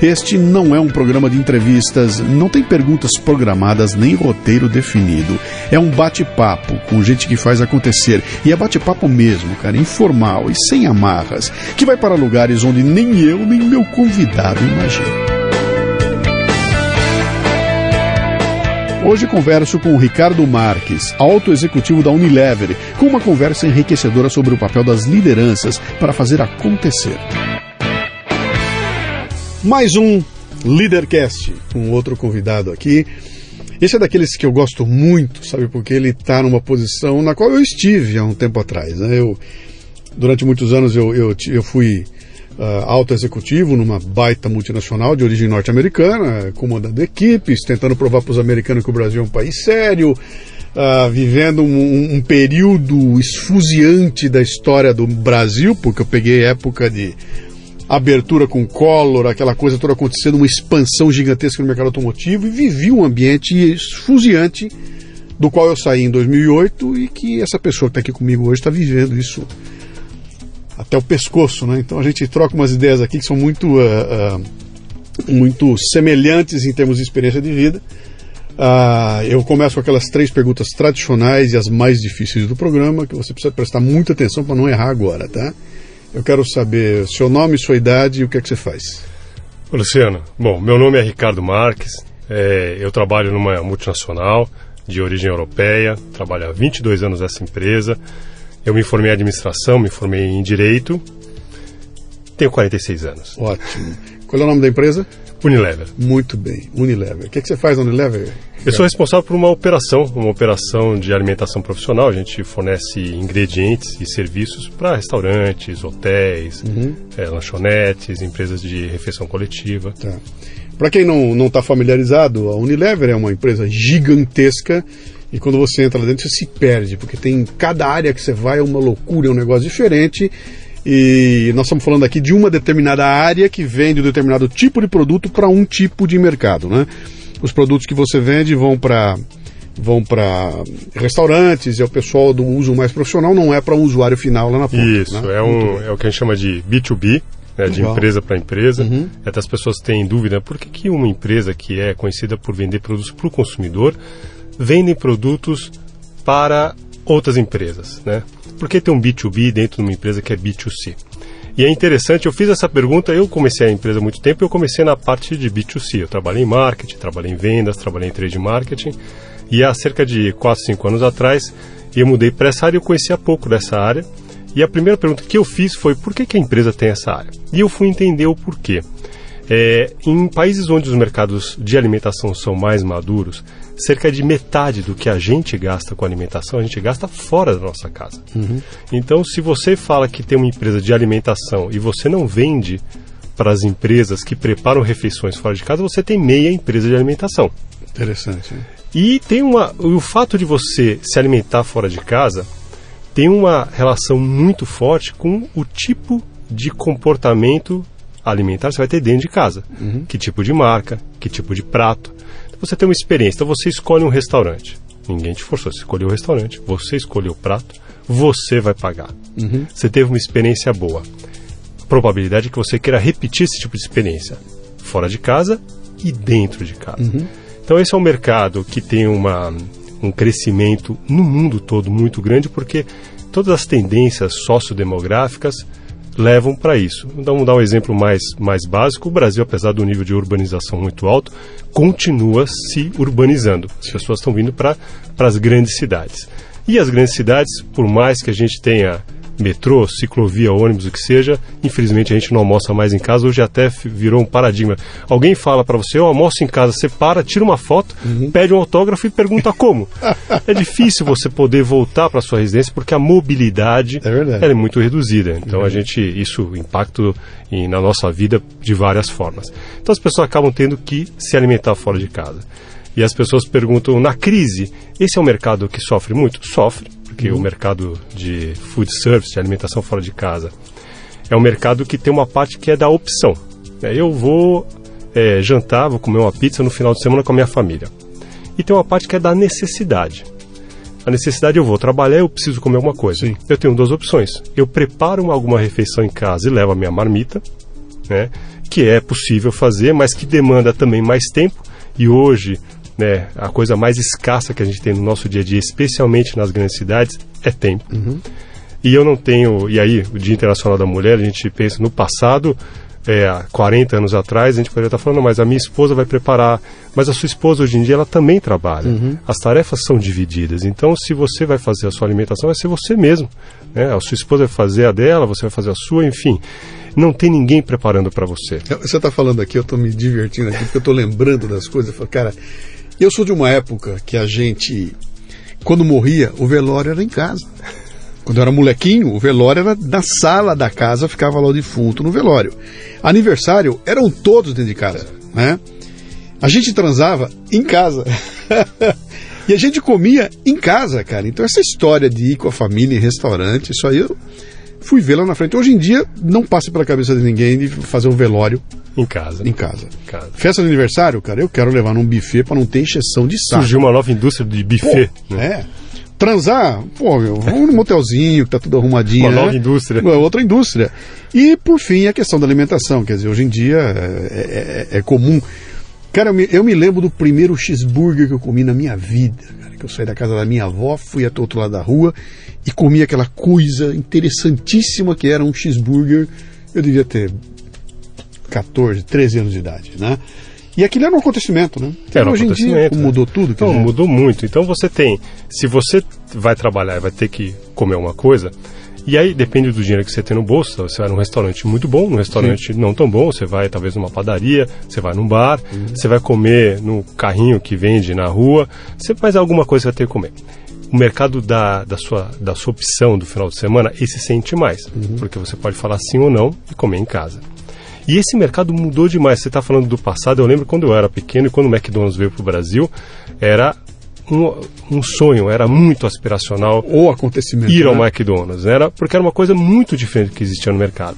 Este não é um programa de entrevistas, não tem perguntas programadas nem roteiro definido. É um bate-papo com gente que faz acontecer. E é bate-papo mesmo, cara, informal e sem amarras, que vai para lugares onde nem eu nem meu convidado imaginam. Hoje converso com o Ricardo Marques, alto executivo da Unilever, com uma conversa enriquecedora sobre o papel das lideranças para fazer acontecer. Mais um Leadercast, com outro convidado aqui. Esse é daqueles que eu gosto muito, sabe, porque ele está numa posição na qual eu estive há um tempo atrás. Né? Eu, durante muitos anos eu, eu, eu fui uh, alto executivo numa baita multinacional de origem norte-americana, comandando equipes, tentando provar para os americanos que o Brasil é um país sério, uh, vivendo um, um, período esfuziante da história do Brasil, porque eu peguei época de abertura com Collor, aquela coisa toda acontecendo, uma expansão gigantesca no mercado automotivo e vivi um ambiente esfuziante do qual eu saí em 2008 e que essa pessoa que está aqui comigo hoje está vivendo isso até o pescoço, né? Então a gente troca umas ideias aqui que são muito, uh, uh, muito semelhantes em termos de experiência de vida. Uh, eu começo com aquelas três perguntas tradicionais e as mais difíceis do programa, que você precisa prestar muita atenção para não errar agora, tá? Eu quero saber seu nome, sua idade e o que é que você faz. Luciano, bom, meu nome é Ricardo Marques, é, eu trabalho numa multinacional de origem europeia, trabalho há 22 anos nessa empresa, eu me formei em administração, me formei em direito. Tenho 46 anos. Ótimo. Qual é o nome da empresa? Unilever. Muito bem, Unilever. O que, é que você faz na Unilever? Eu sou responsável por uma operação, uma operação de alimentação profissional. A gente fornece ingredientes e serviços para restaurantes, hotéis, uhum. é, lanchonetes, empresas de refeição coletiva. Tá. Para quem não está familiarizado, a Unilever é uma empresa gigantesca e quando você entra lá dentro, você se perde, porque tem cada área que você vai é uma loucura, é um negócio diferente. E nós estamos falando aqui de uma determinada área que vende um determinado tipo de produto para um tipo de mercado, né? Os produtos que você vende vão para vão para restaurantes, é o pessoal do uso mais profissional, não é para o usuário final lá na ponta. Isso, né? é, um, é o que a gente chama de B2B, né, de empresa para empresa. Uhum. Até as pessoas têm dúvida, por que, que uma empresa que é conhecida por vender produtos para o consumidor vendem produtos para outras empresas, né? Por que tem um B2B dentro de uma empresa que é B2C? E é interessante, eu fiz essa pergunta, eu comecei a empresa há muito tempo, eu comecei na parte de B2C. Eu trabalhei em marketing, trabalhei em vendas, trabalhei em trade marketing. E há cerca de 4, 5 anos atrás, eu mudei para essa área eu conhecia pouco dessa área. E a primeira pergunta que eu fiz foi por que, que a empresa tem essa área? E eu fui entender o porquê. É, em países onde os mercados de alimentação são mais maduros, cerca de metade do que a gente gasta com alimentação, a gente gasta fora da nossa casa. Uhum. Então, se você fala que tem uma empresa de alimentação e você não vende para as empresas que preparam refeições fora de casa, você tem meia empresa de alimentação. Interessante. Hein? E tem uma, o fato de você se alimentar fora de casa tem uma relação muito forte com o tipo de comportamento alimentar que você vai ter dentro de casa. Uhum. Que tipo de marca, que tipo de prato você tem uma experiência. Então você escolhe um restaurante. Ninguém te forçou, você escolheu o restaurante, você escolheu o prato, você vai pagar. Uhum. Você teve uma experiência boa. A probabilidade é que você queira repetir esse tipo de experiência fora de casa e dentro de casa. Uhum. Então esse é um mercado que tem uma, um crescimento no mundo todo muito grande porque todas as tendências sociodemográficas levam para isso. Então, vamos dar um exemplo mais, mais básico. O Brasil, apesar do nível de urbanização muito alto, continua se urbanizando. As pessoas estão vindo para as grandes cidades. E as grandes cidades, por mais que a gente tenha metrô, ciclovia, ônibus, o que seja, infelizmente a gente não almoça mais em casa, hoje até virou um paradigma. Alguém fala para você, eu almoço em casa, você para, tira uma foto, uhum. pede um autógrafo e pergunta como. é difícil você poder voltar para sua residência porque a mobilidade é, é muito reduzida. Então a gente, isso impacta em, na nossa vida de várias formas. Então as pessoas acabam tendo que se alimentar fora de casa. E as pessoas perguntam, na crise, esse é um mercado que sofre muito? Sofre, porque o mercado de food service, de alimentação fora de casa, é um mercado que tem uma parte que é da opção. É, Eu vou é, jantar, vou comer uma pizza no final de semana com a minha família. E tem uma parte que é da necessidade. A necessidade eu vou trabalhar, eu preciso comer alguma coisa. Sim. Eu tenho duas opções. Eu preparo alguma refeição em casa e levo a minha marmita, né, que é possível fazer, mas que demanda também mais tempo. E hoje, né, a coisa mais escassa que a gente tem no nosso dia a dia, especialmente nas grandes cidades, é tempo. E eu não tenho. E aí, o Dia Internacional da Mulher, a gente pensa no passado, é, há 40 anos atrás, a gente poderia estar falando, "Não, mas a minha esposa vai preparar. Mas a sua esposa hoje em dia, ela também trabalha. As tarefas são divididas. Então, se você vai fazer a sua alimentação, vai ser você mesmo. Né? A sua esposa vai fazer a dela, você vai fazer a sua, enfim. Não tem ninguém preparando para você. Você está falando aqui, eu estou me divertindo aqui, porque eu estou lembrando das coisas. Eu falo, cara, eu sou de uma época que a gente, quando morria, o velório era em casa. Quando eu era molequinho, o velório era na sala da casa, ficava lá o defunto no velório. Aniversário eram todos dentro de casa, né? A gente transava em casa. e a gente comia em casa, cara. Então essa história de ir com a família em restaurante, isso aí eu fui lá na frente. Hoje em dia não passa pela cabeça de ninguém de fazer um velório Em casa. em casa. Em casa. Festa de aniversário, cara, eu quero levar num buffet para não ter encheção de saco. Surgiu uma nova indústria de Pô, buffet. né? é. Transar, pô, meu, vamos num motelzinho que tá tudo arrumadinho. Uma né? nova indústria. É outra indústria. E, por fim, a questão da alimentação. Quer dizer, hoje em dia é, é- é comum. Cara, eu me, eu me lembro do primeiro cheeseburger que eu comi na minha vida. Que eu saí da casa da minha avó, fui até o outro lado da rua e comi aquela coisa interessantíssima que era um cheeseburger. Eu devia ter 14, 13 anos de idade, né? E aquilo era um acontecimento, né? Era um hoje em dia acontecimento, né? mudou tudo. Então, mudou muito. Então você tem, se você vai trabalhar e vai ter que comer uma coisa, e aí depende do dinheiro que você tem no bolso, você vai num restaurante muito bom, num restaurante não tão bom, você vai talvez numa padaria, você vai num bar, você vai comer no carrinho que vende na rua, você faz alguma coisa que vai ter que comer. O mercado da, da, sua, da sua opção do final de semana, esse sente mais, porque você pode falar sim ou não e comer em casa. E esse mercado mudou demais. Você está falando do passado. Eu lembro quando eu era pequeno e quando o McDonald's veio para o Brasil, era um, um sonho, era muito aspiracional ou acontecimento. ir ao né? McDonald's. Era porque era uma coisa muito diferente que existia no mercado.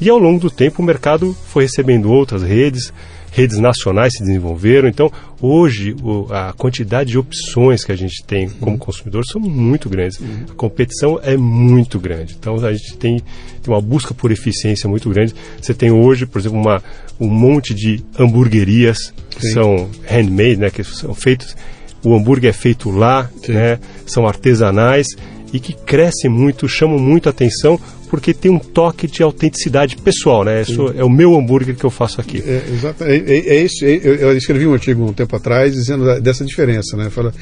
E ao longo do tempo o mercado foi recebendo outras redes, redes nacionais se desenvolveram. Então hoje o- a quantidade de opções que a gente tem como consumidor são muito grandes. A competição é muito grande. Então a gente tem, tem uma busca por eficiência muito grande. Você tem hoje, por exemplo, uma, um monte de hamburguerias que Sim. são handmade, né, que são feitos o hambúrguer é feito lá, Sim. né, são artesanais e que crescem muito, chamam muito atenção porque tem um toque de autenticidade pessoal, né? Isso é o meu hambúrguer que eu faço aqui. É, exato, é, é- é isso. é- eu, eu escrevi um artigo um tempo atrás dizendo dessa diferença, né? Fala,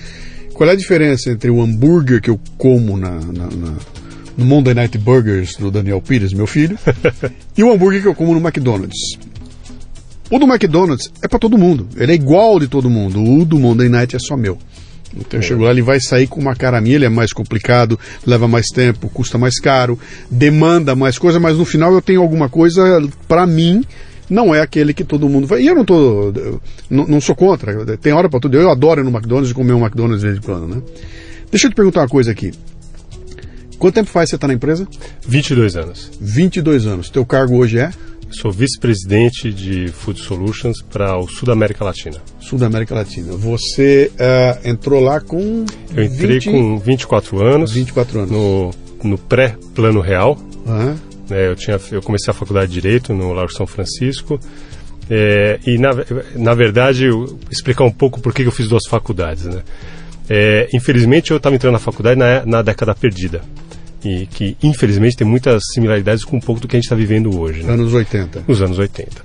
qual é a diferença entre o hambúrguer que eu como na, na- na- no Monday Night Burgers do Daniel Pires, meu filho, e o hambúrguer que eu como no McDonald's? O do McDonald's é para todo mundo. Ele é igual de todo mundo. O do Monday Night é só meu. Então eu chego lá, ele vai sair com uma cara minha, ele é mais complicado, leva mais tempo, custa mais caro, demanda mais coisa, mas no final eu tenho alguma coisa para mim, não é aquele que todo mundo vai. E eu não tô. eu não, não sou contra, tem hora para tudo. Eu adoro ir no McDonald's e comer um McDonald's de vez em quando, né? Deixa eu te perguntar uma coisa aqui. Quanto tempo faz você está na empresa? 22 anos. 22 anos. Teu cargo hoje é Sou vice-presidente de Food Solutions para o Sul da América Latina. Sul da América Latina. Você eh, entrou lá com. Eu entrei 20 com 24 anos, 24 anos. no, no pré-plano real. Aham. né, eu, tinha, eu comecei a faculdade de Direito no Largo São Francisco. é, e, na, na verdade, explicar um pouco por que que eu fiz duas faculdades. Né? É, infelizmente, eu estava entrando na faculdade na, na década perdida. E que, infelizmente, tem muitas similaridades com um pouco do que a gente está vivendo hoje. Né? Anos 80. nos anos 80.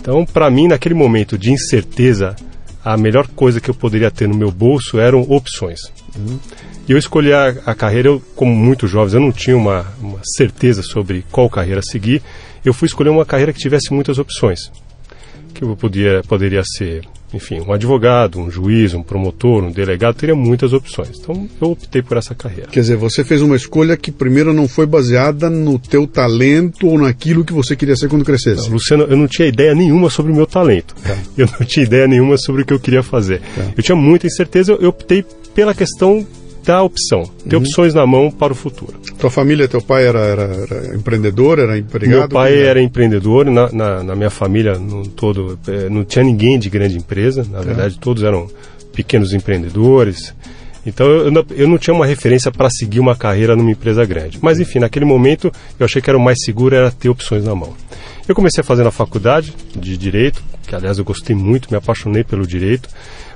Então, para mim, naquele momento de incerteza, a melhor coisa que eu poderia ter no meu bolso eram opções. E eu escolhi a, a carreira, eu, como muitos jovens, eu não tinha uma, uma certeza sobre qual carreira seguir. Eu fui escolher uma carreira que tivesse muitas opções. Que eu podia, poderia ser enfim, um advogado, um juiz, um promotor, um delegado, teria muitas opções. Então eu optei por essa carreira. Quer dizer, você fez uma escolha que primeiro não foi baseada no teu talento ou naquilo que você queria ser quando crescesse. Não, Luciano, eu não tinha ideia nenhuma sobre o meu talento. Tá. Eu não tinha ideia nenhuma sobre o que eu queria fazer. Tá. Eu tinha muita incerteza, eu optei pela questão da opção, ter uhum. opções na mão para o futuro. Tua família, teu pai era, era, era empreendedor, era empregado? Meu pai era empreendedor, na, na, na, minha família no todo eh, não tinha ninguém de grande empresa, na é. verdade todos eram pequenos empreendedores. Então eu, não, eu não tinha uma referência para seguir uma carreira numa empresa grande. Mas enfim, naquele momento eu achei que era o mais seguro era ter opções na mão. Eu comecei a fazer na faculdade de direito, que aliás eu gostei muito, me apaixonei pelo direito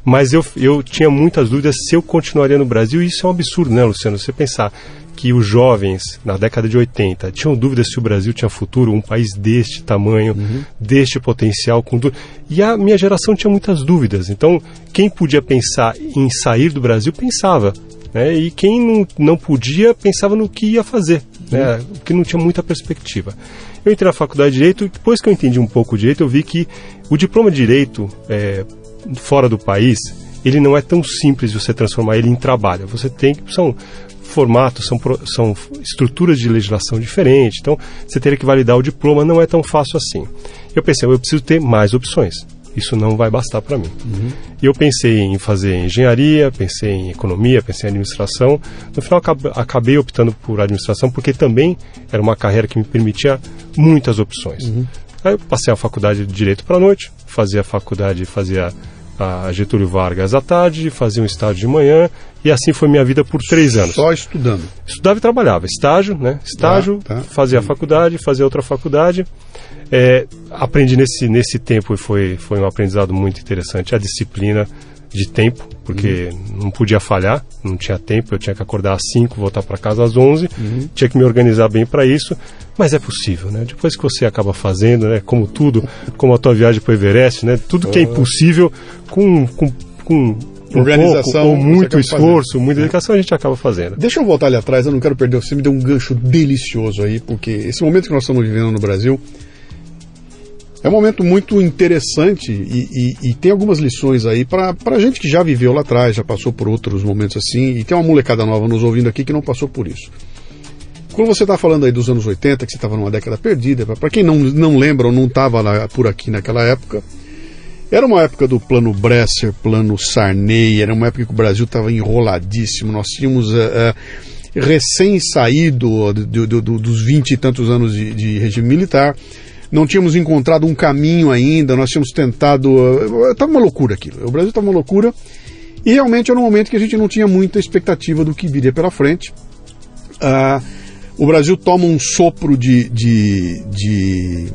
mas eu, eu tinha muitas dúvidas se eu continuaria no Brasil, e isso é um absurdo, né, Luciano? Você pensar que os jovens, na década de 80, tinham dúvidas se o Brasil tinha futuro, um país deste tamanho, uhum. deste potencial. Com e a minha geração tinha muitas dúvidas. Então, quem podia pensar em sair do Brasil, pensava. Né? E quem não, não podia, pensava no que ia fazer, né? Uhum. que não tinha muita perspectiva. Eu entrei na faculdade de Direito e depois que eu entendi um pouco o Direito, eu vi que o diploma de Direito, é, fora do país, ele não é tão simples você transformar ele em trabalho. Você tem que são formatos, são, são estruturas de legislação diferentes. Então, você teria que validar o diploma, não é tão fácil assim. Eu pensei, eu preciso ter mais opções. Isso não vai bastar para mim. Uhum. E eu pensei em fazer engenharia, pensei em economia, pensei em administração. No final, acabei optando por administração porque também era uma carreira que me permitia muitas opções. Uhum. Aí eu passei a faculdade de Direito para a noite, fazia a faculdade, fazia a Getúlio Vargas à tarde, fazia um estágio de manhã, e assim foi minha vida por três anos. Só estudando? Estudava e trabalhava. Estágio, né? Estágio, ah, tá. fazia a faculdade, fazia outra faculdade. É, aprendi nesse, nesse tempo e foi, foi um aprendizado muito interessante. A disciplina, de tempo, porque uhum. não podia falhar, não tinha tempo, eu tinha que acordar às 5, voltar para casa às 11, uhum. tinha que me organizar bem para isso, mas é possível, né? Depois que você acaba fazendo, né, como tudo, como a tua viagem para o Everest, né, tudo que é impossível com, com, com organização, pouco, muito esforço, fazendo. muita dedicação, a gente acaba fazendo. Deixa eu voltar ali atrás, eu não quero perder, você me deu um gancho delicioso aí, porque esse momento que nós estamos vivendo no Brasil, é um momento muito interessante e, e, e tem algumas lições aí para a gente que já viveu lá atrás, já passou por outros momentos assim, e tem uma molecada nova nos ouvindo aqui que não passou por isso. Quando você está falando aí dos anos 80, que você estava numa década perdida, para quem não, não lembra ou não estava por aqui naquela época, era uma época do plano Bresser, plano Sarney, era uma época que o Brasil estava enroladíssimo, nós tínhamos. Uh, uh, recém saído do, do, do, dos vinte e tantos anos de, de regime militar, não tínhamos encontrado um caminho ainda, nós tínhamos tentado. Estava uma loucura aquilo. O Brasil estava uma loucura. E realmente era um momento que a gente não tinha muita expectativa do que viria pela frente. Ah, o Brasil toma um sopro de, de, de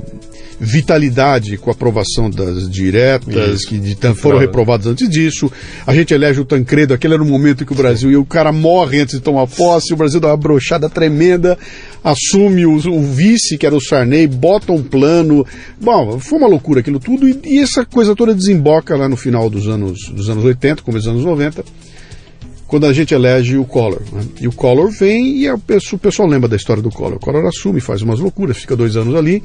vitalidade com a aprovação das diretas, Isso. que de, foram reprovadas antes disso. A gente elege o Tancredo, aquele era o momento em que o Brasil, e o cara morre antes de tomar posse, o Brasil dá uma brochada tremenda, assume o, o, vice, que era o Sarney, bota um plano. Bom, foi uma loucura aquilo tudo, e, e essa coisa toda desemboca lá no final dos anos, dos anos 80, começo dos anos 90 quando a gente elege o Collor. Né? E o Collor vem e a pessoa, o pessoal lembra da história do Collor. O Collor assume, faz umas loucuras, fica dois anos ali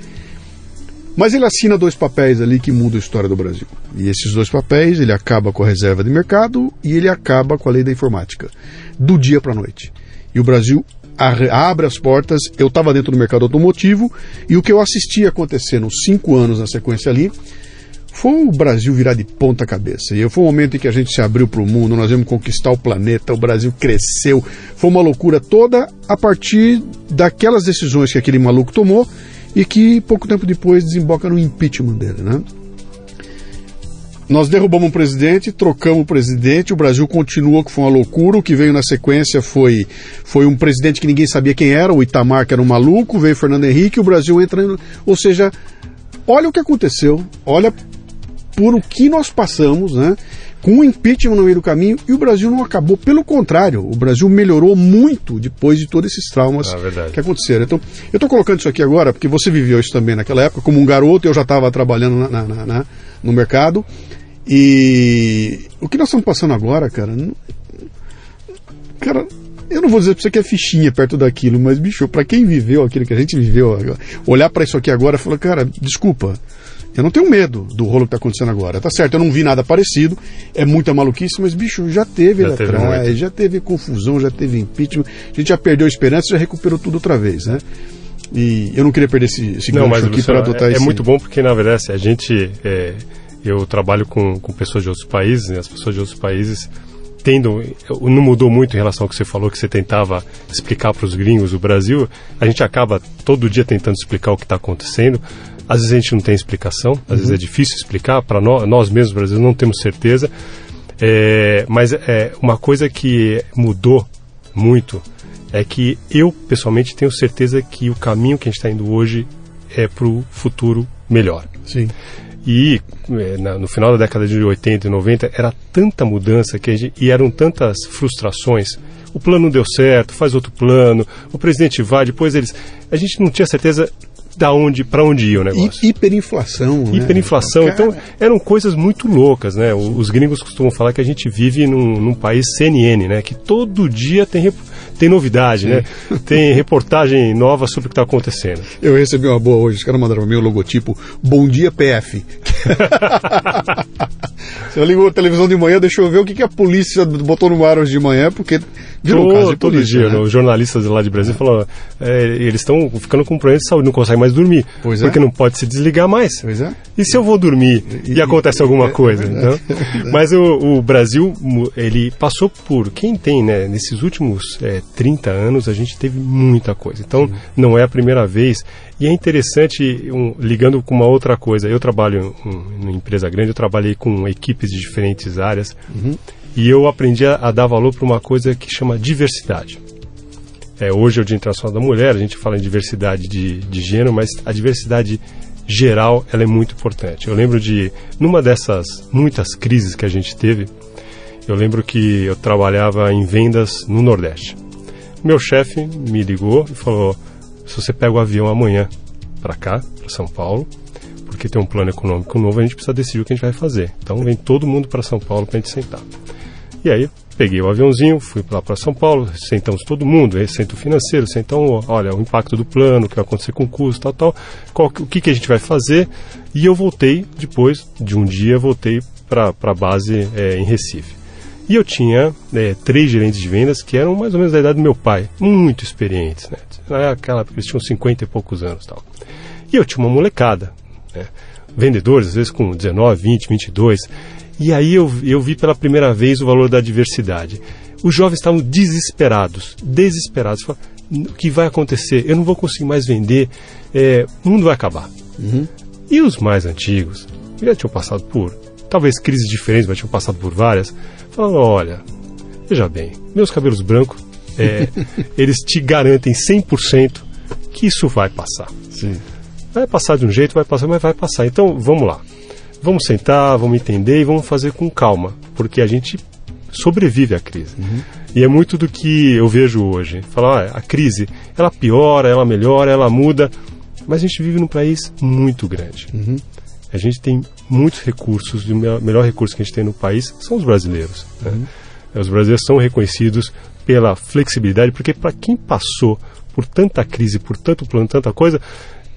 mas ele assina dois papéis ali que mudam a história do Brasil. E esses dois papéis, ele acaba com a reserva de mercado e ele acaba com a lei da informática. Do dia para a noite. E o Brasil abre as portas. Eu estava dentro do mercado automotivo e o que eu assisti acontecer nos cinco anos na sequência ali foi o Brasil virar de ponta cabeça. E foi um momento em que a gente se abriu para o mundo, nós vamos conquistar o planeta, o Brasil cresceu. Foi uma loucura toda a partir daquelas decisões que aquele maluco tomou e que pouco tempo depois desemboca no impeachment dele, né? Nós derrubamos um presidente, trocamos o presidente, o Brasil continua, que foi uma loucura. O que veio na sequência foi, foi um presidente que ninguém sabia quem era, o Itamar, que era um maluco, veio Fernando Henrique, o Brasil entra. Ou seja, olha o que aconteceu, olha por o que nós passamos, né? com o impeachment no meio do caminho e o Brasil não acabou. Pelo contrário, o Brasil melhorou muito depois de todos esses traumas ah, que aconteceram. Então, eu estou colocando isso aqui agora porque você viveu isso também naquela época. Como um garoto, eu já estava trabalhando na, na, na, no mercado. E o que nós estamos passando agora, cara. Não, cara, eu não vou dizer para você que é fichinha perto daquilo, mas, bicho, para quem viveu aquilo que a gente viveu, olhar para isso aqui agora e falar, cara, desculpa Eu não tenho medo do rolo que está acontecendo agora. Tá certo, eu não vi nada parecido, é muita maluquice, mas, bicho, já teve Já lá teve atrás, muito. já teve confusão, já teve impeachment, a gente já perdeu a esperança, já recuperou tudo outra vez, né? E eu não queria perder esse, esse Não, mas aqui para adotar é, é esse... muito bom porque, na verdade, a gente. é, eu trabalho com, com pessoas de outros países, né, as pessoas de outros países tendam. Não mudou muito em relação ao que você falou, que você tentava explicar para os gringos o Brasil. A gente acaba todo dia tentando explicar o que está acontecendo. Às vezes a gente não tem explicação, às vezes é difícil explicar. Para nós, nós mesmos brasileiros não temos certeza. É, mas é, uma coisa que mudou muito é que eu, pessoalmente, tenho certeza que o caminho que a gente está indo hoje é para o futuro melhor. Sim. E na- no final da década de 80 e 90 era tanta mudança que gente, e eram tantas frustrações. O plano não deu certo, faz outro plano, o presidente vai, depois eles. A gente não tinha certeza da onde, para onde ia o negócio. Hi- Hiperinflação. né? Hiperinflação, Cara, então eram coisas muito loucas, né? Os gringos costumam falar que a gente vive num, num país CNN, né? Que todo dia tem, tem novidade, né? Tem reportagem nova sobre o que está acontecendo. Eu recebi uma boa hoje, os caras mandaram o meu logotipo, Bom Dia PF. Você ligou a televisão de manhã, deixa eu ver o que, que a polícia botou no ar hoje de manhã, porque virou um todo, caso de todo polícia, dia, né? né, os jornalistas lá de Brasília falam, é, eles estão ficando com problema de saúde, não conseguem mais dormir, Pois é. porque não pode se desligar mais. Pois é. E se eu vou dormir e, E- acontece e- alguma é- coisa? é então? Mas o, o Brasil, ele passou por. Quem tem, né? Nesses últimos é, 30 anos, a gente teve muita coisa. Então, não é a primeira vez. E é interessante, um, ligando com uma outra coisa. Eu trabalho em uma empresa grande, eu trabalhei com equipes de diferentes áreas. E eu aprendi a, a dar valor para uma coisa que chama diversidade. É, hoje é o Dia Internacional da Mulher, a gente fala em diversidade de, de gênero, mas a diversidade geral ela é muito importante. Eu lembro de, numa dessas muitas crises que a gente teve, eu lembro que eu trabalhava em vendas no Nordeste. Meu chefe me ligou e falou: se você pega o avião amanhã para cá, para São Paulo, porque tem um plano econômico novo, a gente precisa decidir o que a gente vai fazer. Então vem todo mundo para São Paulo para a gente sentar. E aí, peguei o aviãozinho, fui lá para São Paulo, sentamos todo mundo, aí senta o financeiro, senta um, olha, o impacto do plano, o que vai acontecer com o custo, tal, tal, qual, o que, que a gente vai fazer. E eu voltei, depois de um dia, voltei para a base é, em Recife. E eu tinha é, três gerentes de vendas que eram mais ou menos da idade do meu pai, muito experientes, né? Aquela, eles tinham 50 e poucos anos tal. E eu tinha uma molecada, né? vendedores, às vezes com 19, 20, 22. E aí eu, eu vi pela primeira vez o valor da diversidade. Os jovens estavam desesperados, desesperados. Falaram, o que vai acontecer? Eu não vou conseguir mais vender, é, o mundo vai acabar. E os mais antigos, já tinham passado por, talvez crises diferentes, mas tinham passado por várias, falaram, olha, veja bem, meus cabelos brancos, é, eles te garantem 100% que isso vai passar. Sim. Vai passar de um jeito, vai passar, mas vai passar. Então, vamos lá. Vamos sentar, vamos entender e vamos fazer com calma, porque a gente sobrevive à crise. E é muito do que eu vejo hoje. Falar, ah, a crise, ela piora, ela melhora, ela muda, mas a gente vive num país muito grande. A gente tem muitos recursos, e o me- melhor recurso que a gente tem no país são os brasileiros. né? Os brasileiros são reconhecidos pela flexibilidade, porque para quem passou por tanta crise, por tanto plano, tanta coisa,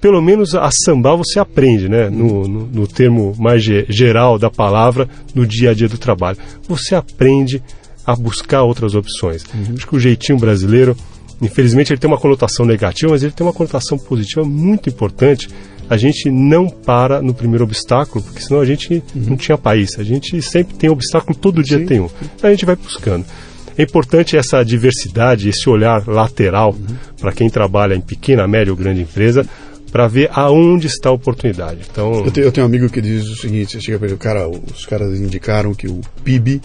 pelo menos a sambar você aprende, né? No, no, no termo mais ge- geral da palavra, no dia a dia do trabalho. Você aprende a buscar outras opções. Acho que o jeitinho brasileiro, infelizmente, ele tem uma conotação negativa, mas ele tem uma conotação positiva muito importante. A gente não para no primeiro obstáculo, porque senão a gente não tinha país. A gente sempre tem obstáculo, todo dia Sim. tem um. Então a gente vai buscando. É importante essa diversidade, esse olhar lateral para quem trabalha em pequena, média ou grande empresa, para ver aonde está a oportunidade. Então, Eu tenho, eu tenho um amigo que diz o seguinte: chega pra ele, cara, os caras indicaram que o PIB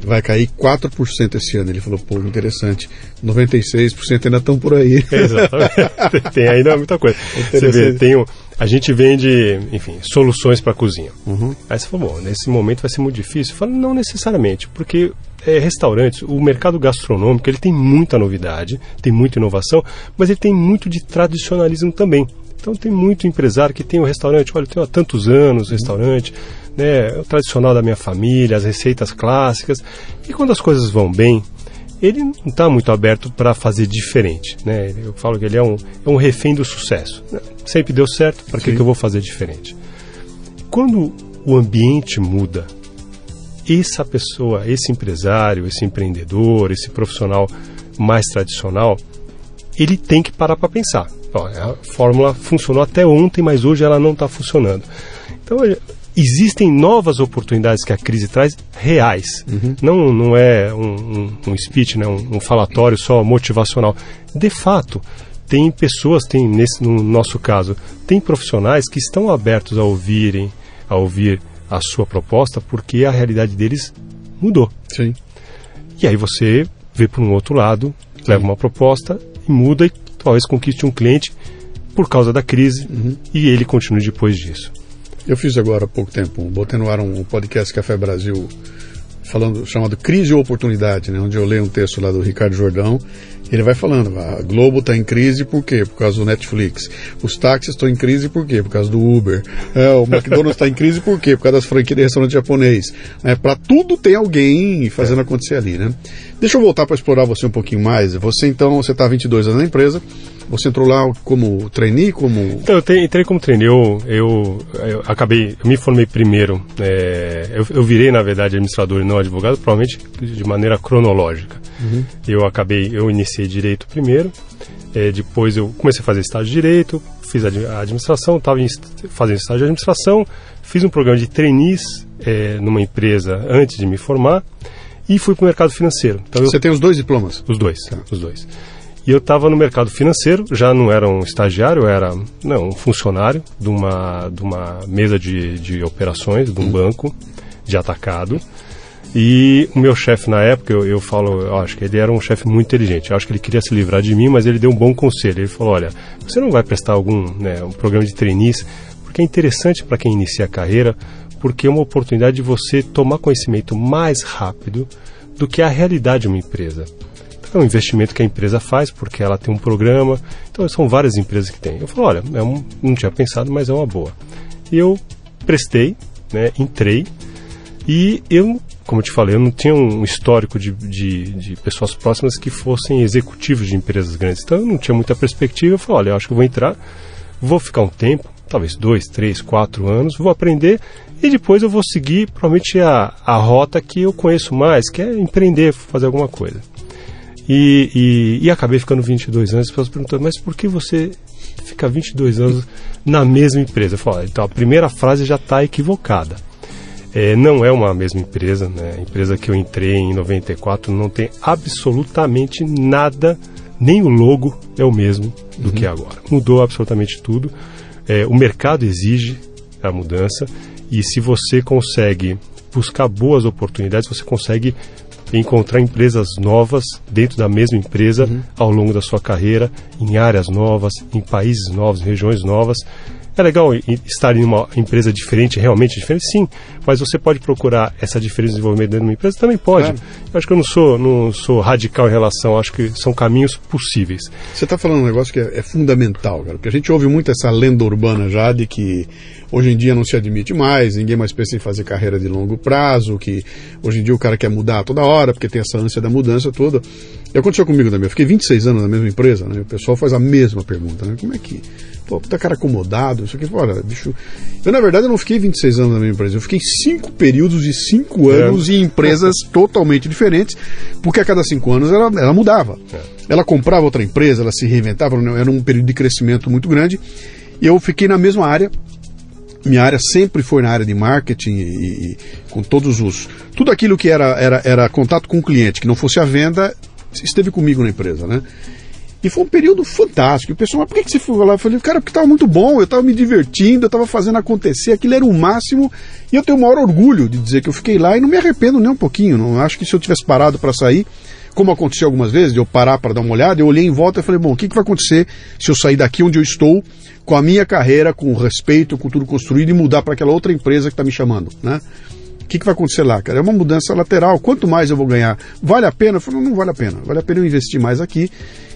vai cair 4% esse ano. Ele falou, pô, interessante. 96% ainda estão por aí. Exatamente. tem ainda muita coisa. Você vê, tem um, a gente vende, enfim, soluções para a cozinha. Uhum. Aí você falou, bom, nesse momento vai ser muito difícil. Eu falo, não necessariamente, porque é, restaurantes, o mercado gastronômico, ele tem muita novidade, tem muita inovação, mas ele tem muito de tradicionalismo também. Então tem muito empresário que tem o restaurante, olha, eu tenho há tantos anos restaurante, né, é o tradicional da minha família, as receitas clássicas. E quando as coisas vão bem, ele não está muito aberto para fazer diferente. Né? Eu falo que ele é um, é um refém do sucesso. né? Sempre deu certo, para que, que eu vou fazer diferente? quando o ambiente muda, essa pessoa, esse empresário, esse empreendedor, esse profissional mais tradicional, ele tem que parar para pensar. Ó, a fórmula funcionou até ontem, mas hoje ela não está funcionando. Então, existem novas oportunidades que a crise traz reais. Uhum. Não, não é um, um, um speech, né, um, um, falatório só motivacional. De fato, tem pessoas, tem nesse, no nosso caso, tem profissionais que estão abertos a ouvirem, a ouvir a sua proposta, porque a realidade deles mudou. Sim. E aí você vê por um outro lado, Sim. leva uma proposta e muda e talvez conquiste um cliente por causa da crise uhum. e ele continue depois disso. Eu fiz agora há pouco tempo, botei no ar um podcast Café Brasil falando chamado Crise ou Oportunidade, né, onde eu leio um texto lá do Ricardo Jordão. Ele vai falando, a Globo está em crise por quê? Por causa do Netflix. Os táxis estão em crise por quê? Por causa do Uber. É, o McDonald's está em crise por quê? Por causa das franquias de restaurante japonês. É, para tudo tem alguém fazendo acontecer ali, né? Deixa eu voltar para explorar você um pouquinho mais. Você então, você está há 22 anos na empresa. Você entrou lá como trainee, como... Então, eu te, entrei como trainee, eu, eu, eu, acabei, eu me formei primeiro, é, eu, eu, virei, na verdade, administrador e não advogado, provavelmente de maneira cronológica. Uhum. Eu acabei, eu iniciei direito primeiro, é, depois eu comecei a fazer estágio de direito, fiz a administração, estava fazendo estágio de administração, fiz um programa de trainees é, numa empresa antes de me formar e fui para o mercado financeiro. Então, Você eu, tem os dois diplomas? Os dois, tá. os dois. E eu estava no mercado financeiro, já não era um estagiário, eu era não, um funcionário de uma, de uma mesa de, de operações, de um banco de atacado. E o meu chefe na época, eu, eu falo, eu acho que ele era um chefe muito inteligente. Eu acho que ele queria se livrar de mim, mas ele deu um bom conselho. Ele falou: olha, você não vai prestar algum né, um programa de trainees, porque é interessante para quem inicia a carreira, porque é uma oportunidade de você tomar conhecimento mais rápido do que a realidade de uma empresa. É um investimento que a empresa faz porque ela tem um programa. Então são várias empresas que tem. Eu falo, olha, é um, não tinha pensado, mas é uma boa. E eu prestei, né, entrei e eu, como eu te falei, eu não tinha um histórico de, de, de, pessoas próximas que fossem executivos de empresas grandes. Então eu não tinha muita perspectiva. Eu falei, olha, eu acho que eu vou entrar, vou ficar um tempo, talvez dois, três, quatro anos, vou aprender e depois eu vou seguir provavelmente a, a rota que eu conheço mais, que é empreender, fazer alguma coisa. E, e, e acabei ficando 22 anos. As pessoas perguntam, mas por que você fica 22 anos na mesma empresa? Eu falo, então a primeira frase já está equivocada. É, não é uma mesma empresa, né? A empresa que eu entrei em 94 não tem absolutamente nada, nem o logo é o mesmo do uhum. que é agora. Mudou absolutamente tudo. É, o mercado exige a mudança e se você consegue buscar boas oportunidades, você consegue encontrar empresas novas dentro da mesma empresa uhum. ao longo da sua carreira, em áreas novas, em países novos, em regiões novas. É legal estar em uma empresa diferente, realmente diferente, sim, mas você pode procurar essa diferença de desenvolvimento dentro de uma empresa? Também pode. Claro. Eu acho que eu não sou, não sou radical em relação, acho que são caminhos possíveis. Você está falando um negócio que é, é, fundamental, cara, porque a gente ouve muito essa lenda urbana já de que hoje em dia não se admite mais, ninguém mais pensa em fazer carreira de longo prazo, que hoje em dia o cara quer mudar toda hora, porque tem essa ânsia da mudança toda. E aconteceu comigo também, eu fiquei 26 anos na mesma empresa, né? o pessoal faz a mesma pergunta, né? como é que pô, tá cara acomodado, isso aqui, olha, bicho. Eu, na verdade, eu não fiquei 26 anos na mesma empresa, eu fiquei cinco períodos de cinco é. anos é. em empresas totalmente diferentes, porque a cada cinco anos ela, ela mudava. É. Ela comprava outra empresa, ela se reinventava, era um período de crescimento muito grande. E eu fiquei na mesma área, minha área sempre foi na área de marketing e, e, com todos os tudo aquilo que era, era, era contato com o cliente que não fosse a venda esteve comigo na empresa né e foi um período fantástico. O pessoal, mas por que, você foi lá? Eu falei, cara, porque estava muito bom, eu estava me divertindo, eu estava fazendo acontecer, aquilo era o máximo. E eu tenho o maior orgulho de dizer que eu fiquei lá e não me arrependo nem um pouquinho. Não acho que se eu tivesse parado para sair, como aconteceu algumas vezes, de eu parar para dar uma olhada, eu olhei em volta e falei, bom, o que, que vai acontecer se eu sair daqui onde eu estou, com a minha carreira, com respeito, com tudo construído e mudar para aquela outra empresa que está me chamando, né? O que, que vai acontecer lá, cara? É uma mudança lateral. Quanto mais eu vou ganhar? Vale a pena? Eu falei, não, vale a pena. Vale a pena eu investir mais aqui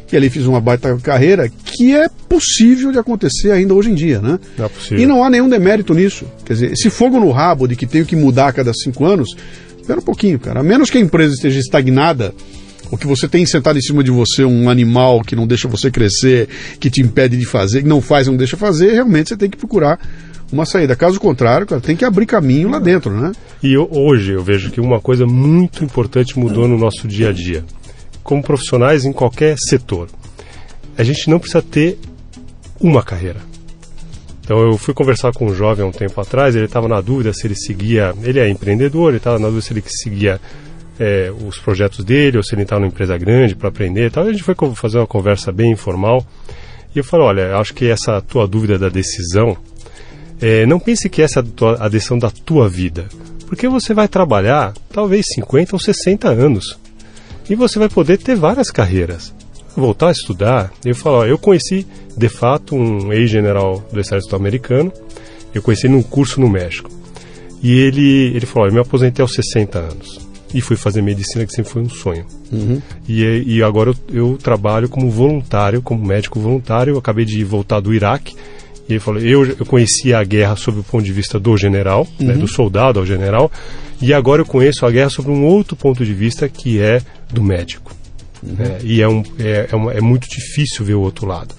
que ali fiz uma baita carreira, que é possível de acontecer ainda hoje em dia, né? É possível. E não há nenhum demérito nisso. Quer dizer, esse fogo no rabo de que tenho que mudar a cada cinco anos, espera um pouquinho, cara. A menos que a empresa esteja estagnada, ou que você tenha sentado em cima de você um animal que não deixa você crescer, que te impede de fazer, que não faz, não deixa fazer, realmente você tem que procurar uma saída. Caso contrário, cara, tem que abrir caminho lá dentro, né? E eu, hoje eu vejo que uma coisa muito importante mudou no nosso dia a dia, como profissionais em qualquer setor. A gente não precisa ter uma carreira. Então eu fui conversar com um jovem há um tempo atrás, ele estava na dúvida se ele seguia, ele é empreendedor, ele estava na dúvida se ele seguia é, os projetos dele ou se ele estava numa empresa grande para aprender. Então a gente foi fazer uma conversa bem informal e eu falei, olha, acho que essa tua dúvida da decisão, é, não pense que essa é a, decisão da tua vida, porque você vai trabalhar talvez 50 ou 60 anos e você vai poder ter várias carreiras voltar a estudar, eu falo, ó, eu conheci de fato um ex-general do exército americano, eu conheci num curso no México. E ele, ele falou, eu me aposentei aos 60 anos e fui fazer medicina, que sempre foi um sonho. Uhum. E, e agora eu, eu, trabalho como voluntário, como médico voluntário. Eu acabei de voltar do Iraque. E ele falou: eu, eu conheci a guerra sob o ponto de vista do general, uhum. né, do soldado ao general. E agora eu conheço a guerra sob um outro ponto de vista, que é do médico. Uhum. É, e é, um, é, é, uma, é, muito difícil ver o outro lado.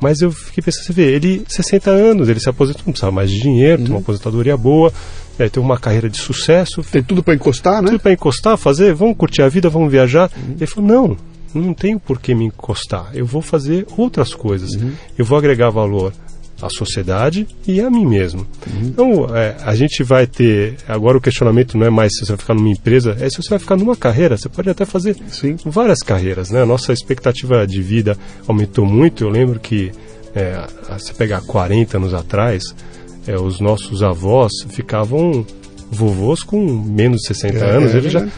Mas eu fiquei pensando, você vê, ele, 60 anos, ele se aposentou, não precisava mais de dinheiro, uhum. tem uma aposentadoria boa, é, tem uma carreira de sucesso. Tem tudo para encostar, né? Tudo para encostar, fazer, vamos curtir a vida, vamos viajar. Uhum. Ele falou, não, não tenho por que me encostar, eu vou fazer outras coisas, uhum. eu vou agregar valor à sociedade e a mim mesmo. Uhum. Então, é, a gente vai ter. Agora, o questionamento não é mais se você vai ficar numa empresa, é se você vai ficar numa carreira. Você pode até fazer Sim. várias carreiras. Né? A nossa expectativa de vida aumentou muito. Eu lembro que, é, você pegar 40 anos atrás, é, os nossos avós ficavam vovôs com menos de 60 é, anos, eles já é,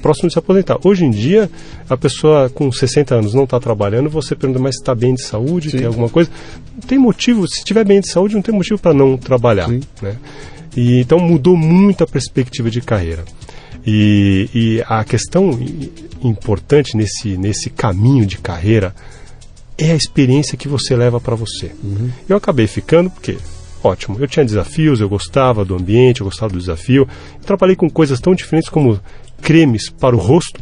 próximo de se aposentar. Hoje em dia, a pessoa com 60 anos não está trabalhando, você pergunta, mas está bem de saúde, Sim. tem alguma coisa? Não tem motivo, se estiver bem de saúde, não tem motivo para não trabalhar. Né? E, então mudou muito a perspectiva de carreira. E, e, a questão importante nesse, nesse caminho de carreira é a experiência que você leva para você. Uhum. Eu acabei ficando porque ótimo. Eu tinha desafios, eu gostava do ambiente, eu gostava do desafio. Eu trabalhei com coisas tão diferentes como cremes para o rosto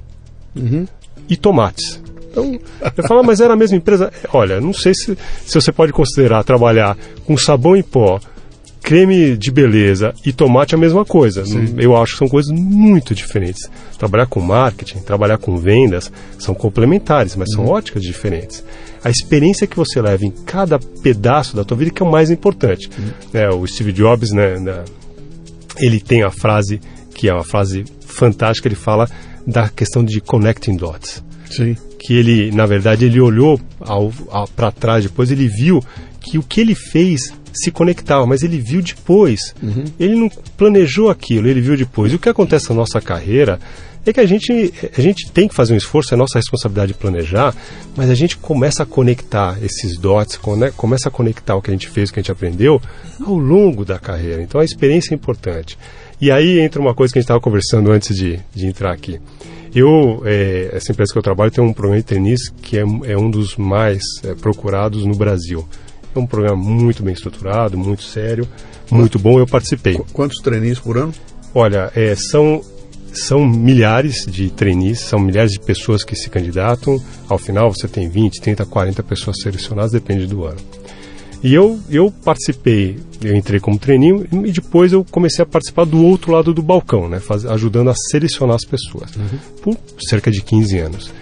uhum. e tomates. Então, eu falo, mas era a mesma empresa? Olha, não sei se, se você pode considerar trabalhar com sabão em pó, creme de beleza e tomate a mesma coisa. Sim. Eu acho que são coisas muito diferentes. Trabalhar com marketing, trabalhar com vendas são complementares, mas uhum. são óticas diferentes. A experiência que você leva em cada pedaço da tua vida que é o mais importante. Uhum. É, o Steve Jobs, né, né, ele tem a frase que é uma frase fantástica, ele fala da questão de connecting dots. Sim. Que ele, na verdade, ele olhou para trás depois, ele viu que o que ele fez se conectava, mas ele viu depois. Uhum. Ele não planejou aquilo, ele viu depois. E o que acontece na nossa carreira é que a gente, a gente tem que fazer um esforço, é nossa responsabilidade planejar, mas a gente começa a conectar esses dots, começa a conectar o que a gente fez, o que a gente aprendeu ao longo da carreira. Então a experiência é importante. E aí entra uma coisa que a gente estava conversando antes de, de entrar aqui. Eu, é, essa empresa que eu trabalho tem um programa de tênis que é, é um dos mais é, procurados no Brasil. É um programa muito bem estruturado, muito sério, muito bom. Eu participei. Quantos treinistas por ano? Olha, é, são são milhares de trainees, são milhares de pessoas que se candidatam. Ao final você tem 20, 30, 40 pessoas selecionadas, depende do ano. E eu, eu participei, eu entrei como treininho e depois eu comecei a participar do outro lado do balcão, né, faz, ajudando a selecionar as pessoas, uhum. por cerca de 15 anos.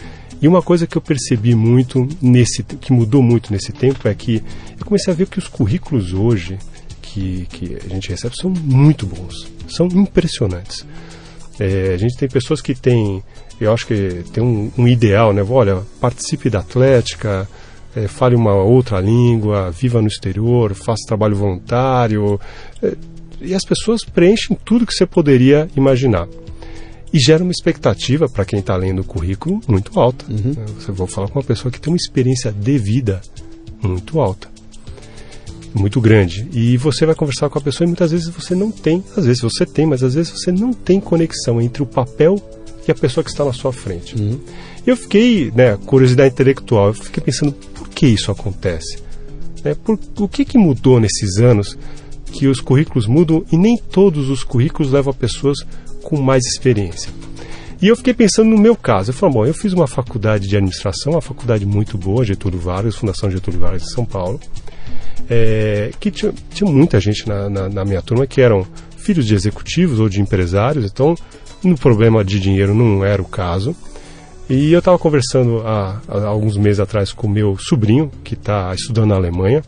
E uma coisa que eu percebi muito nesse, que mudou muito nesse tempo é que eu comecei a ver que os currículos hoje que, que a gente recebe são muito bons, são impressionantes. É, a gente tem pessoas que têm, eu acho que tem um, um ideal, né? Olha, participe da Atlética, é, fale uma outra língua, viva no exterior, faça trabalho voluntário. É, e as pessoas preenchem tudo que você poderia imaginar. E gera uma expectativa para quem está lendo o currículo muito alta. Uhum. É, você vai falar com uma pessoa que tem uma experiência de vida muito alta, muito grande. E você vai conversar com a pessoa e muitas vezes você não tem, às vezes você tem, mas às vezes você não tem conexão entre o papel e a pessoa que está na sua frente. Uhum. Eu fiquei, né, curiosidade intelectual, eu fiquei pensando que isso acontece? Né, por, o que, que mudou nesses anos que os currículos mudam e nem todos os currículos levam a pessoas com mais experiência? E eu fiquei pensando no meu caso. Eu falei, bom, eu fiz uma faculdade de administração, uma faculdade muito boa, Getúlio Vargas, Fundação Getúlio Vargas de São Paulo. é, que tinha, tinha, muita gente na, na, na, minha turma que eram filhos de executivos ou de empresários, então no problema de dinheiro não era o caso. E eu estava conversando há, há, alguns meses atrás com meu sobrinho, que está estudando na Alemanha,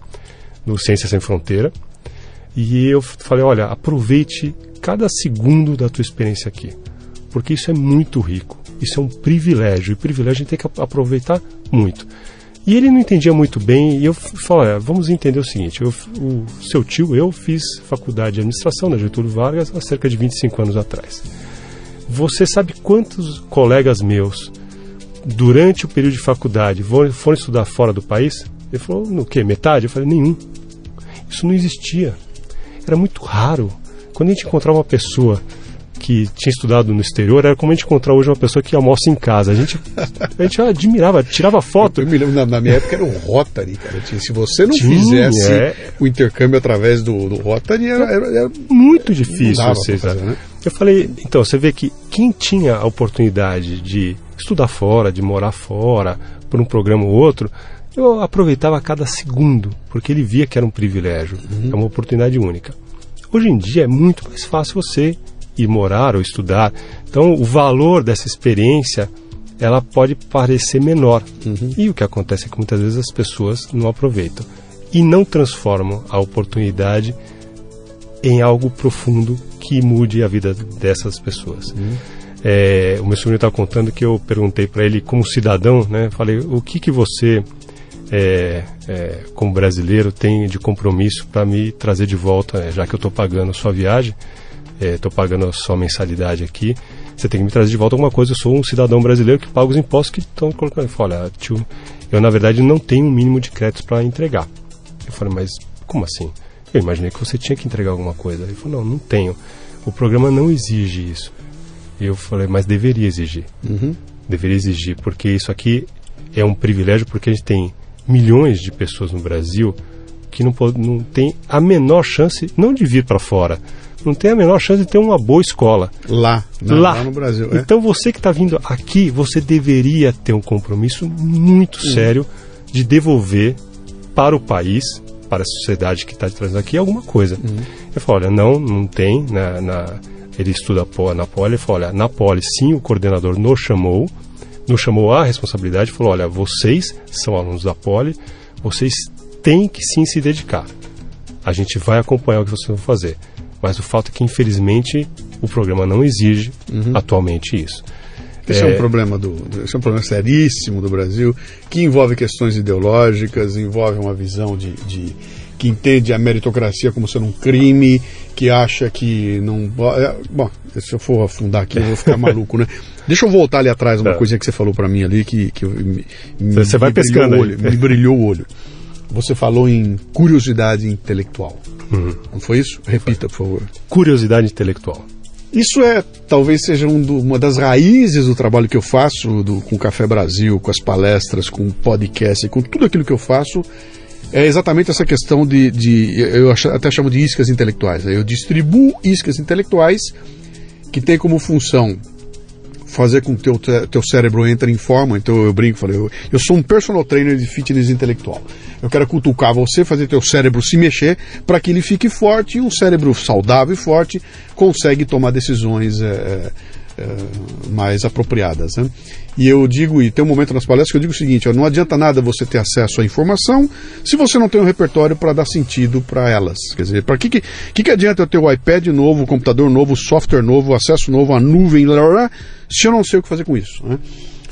no Ciências Sem Fronteira, e eu falei: olha, aproveite cada segundo da tua experiência aqui, porque isso é muito rico, isso é um privilégio, e privilégio a gente tem que aproveitar muito. E ele não entendia muito bem, e eu falei, olha, vamos entender o seguinte, eu, o seu tio, eu fiz faculdade de administração na Getúlio Vargas há cerca de 25 anos atrás. Você sabe quantos colegas meus, durante o período de faculdade, foram estudar fora do país? Ele falou, no que, metade? Eu falei, nenhum. Isso não existia. Era muito raro. Quando a gente encontrava uma pessoa que tinha estudado no exterior, era como a gente encontrar hoje uma pessoa que almoça em casa. A gente, a gente admirava, tirava foto. Eu, eu me lembro, na, na, minha época era o Rotary, cara. Se você não Tinha, fizesse é... o intercâmbio através do, do Rotary, era, era, era muito difícil. Você, fazer, né? Eu falei, então, você vê que quem tinha a oportunidade de estudar fora, de morar fora, por um programa ou outro, eu aproveitava cada segundo, porque ele via que era um privilégio, uhum. é uma oportunidade única. Hoje em dia é muito mais fácil você ir morar ou estudar. Então, o valor dessa experiência ela pode parecer menor. Uhum. E o que acontece é que muitas vezes as pessoas não aproveitam e não transformam a oportunidade em algo profundo que mude a vida dessas pessoas. Uhum. É, o meu sobrinho estava contando que eu perguntei para ele, como cidadão, né, falei, o que, que você, é, é, como brasileiro, tem de compromisso para me trazer de volta, já que eu estou pagando a sua viagem? estou é, pagando só mensalidade aqui, você tem que me trazer de volta alguma coisa. Eu sou um cidadão brasileiro que paga os impostos que estão colocando. Eu falei, olha, tio, eu na verdade não tenho um mínimo de créditos para entregar. Eu falei, mas como assim? Eu imaginei que você tinha que entregar alguma coisa. Ele falou, não, não tenho. O programa não exige isso. Eu falei, mas deveria exigir. Uhum. Deveria exigir, porque isso aqui é um privilégio, porque a gente tem milhões de pessoas no Brasil que não, pode, não tem a menor chance, não de vir para fora, não tem a menor chance de ter uma boa escola. Lá, não, lá. lá no Brasil. É. Então você que está vindo aqui, você deveria ter um compromisso muito hum. sério de devolver para o país, para a sociedade que está trazendo aqui alguma coisa. Hum. Eu falo, olha, não, não tem. Na, na ele estuda na Poli, ele falou, olha, na Poli sim, o coordenador nos chamou, nos chamou a responsabilidade, falou, olha, vocês são alunos da Poli, vocês têm que sim se dedicar. A gente vai acompanhar o que vocês vão fazer. Mas o fato é que, infelizmente, o programa não exige uhum. atualmente isso. Esse é, é, um problema do, esse é um problema seríssimo do Brasil, que envolve questões ideológicas, envolve uma visão de, de que entende a meritocracia como sendo um crime, que acha que não. É, bom, se eu for afundar aqui, eu vou ficar maluco, né? Deixa eu voltar ali atrás uma é. coisa que você falou para mim ali que, que me, você vai pescando o olho, me brilhou o olho. Você falou em curiosidade intelectual. Uhum. Não foi isso? Repita, por favor. Curiosidade intelectual. Isso é, talvez seja um do, uma das raízes do trabalho que eu faço do, com o Café Brasil, com as palestras, com o podcast, com tudo aquilo que eu faço. É exatamente essa questão de, de eu até chamo de iscas intelectuais. Eu distribuo iscas intelectuais que tem como função fazer com que teu teu cérebro entre em forma. Então eu brinco, falei, eu, eu sou um personal trainer de fitness intelectual. Eu quero cutucar você, fazer teu cérebro se mexer para que ele fique forte e um cérebro saudável e forte consegue tomar decisões é, é, mais apropriadas. Né? E eu digo, e tem um momento nas palestras que eu digo o seguinte: ó, não adianta nada você ter acesso à informação se você não tem um repertório para dar sentido para elas. Quer dizer, para que, que, que adianta eu ter o iPad novo, o computador novo, o software novo, o acesso novo, a nuvem, blá, blá, blá, se eu não sei o que fazer com isso? Né?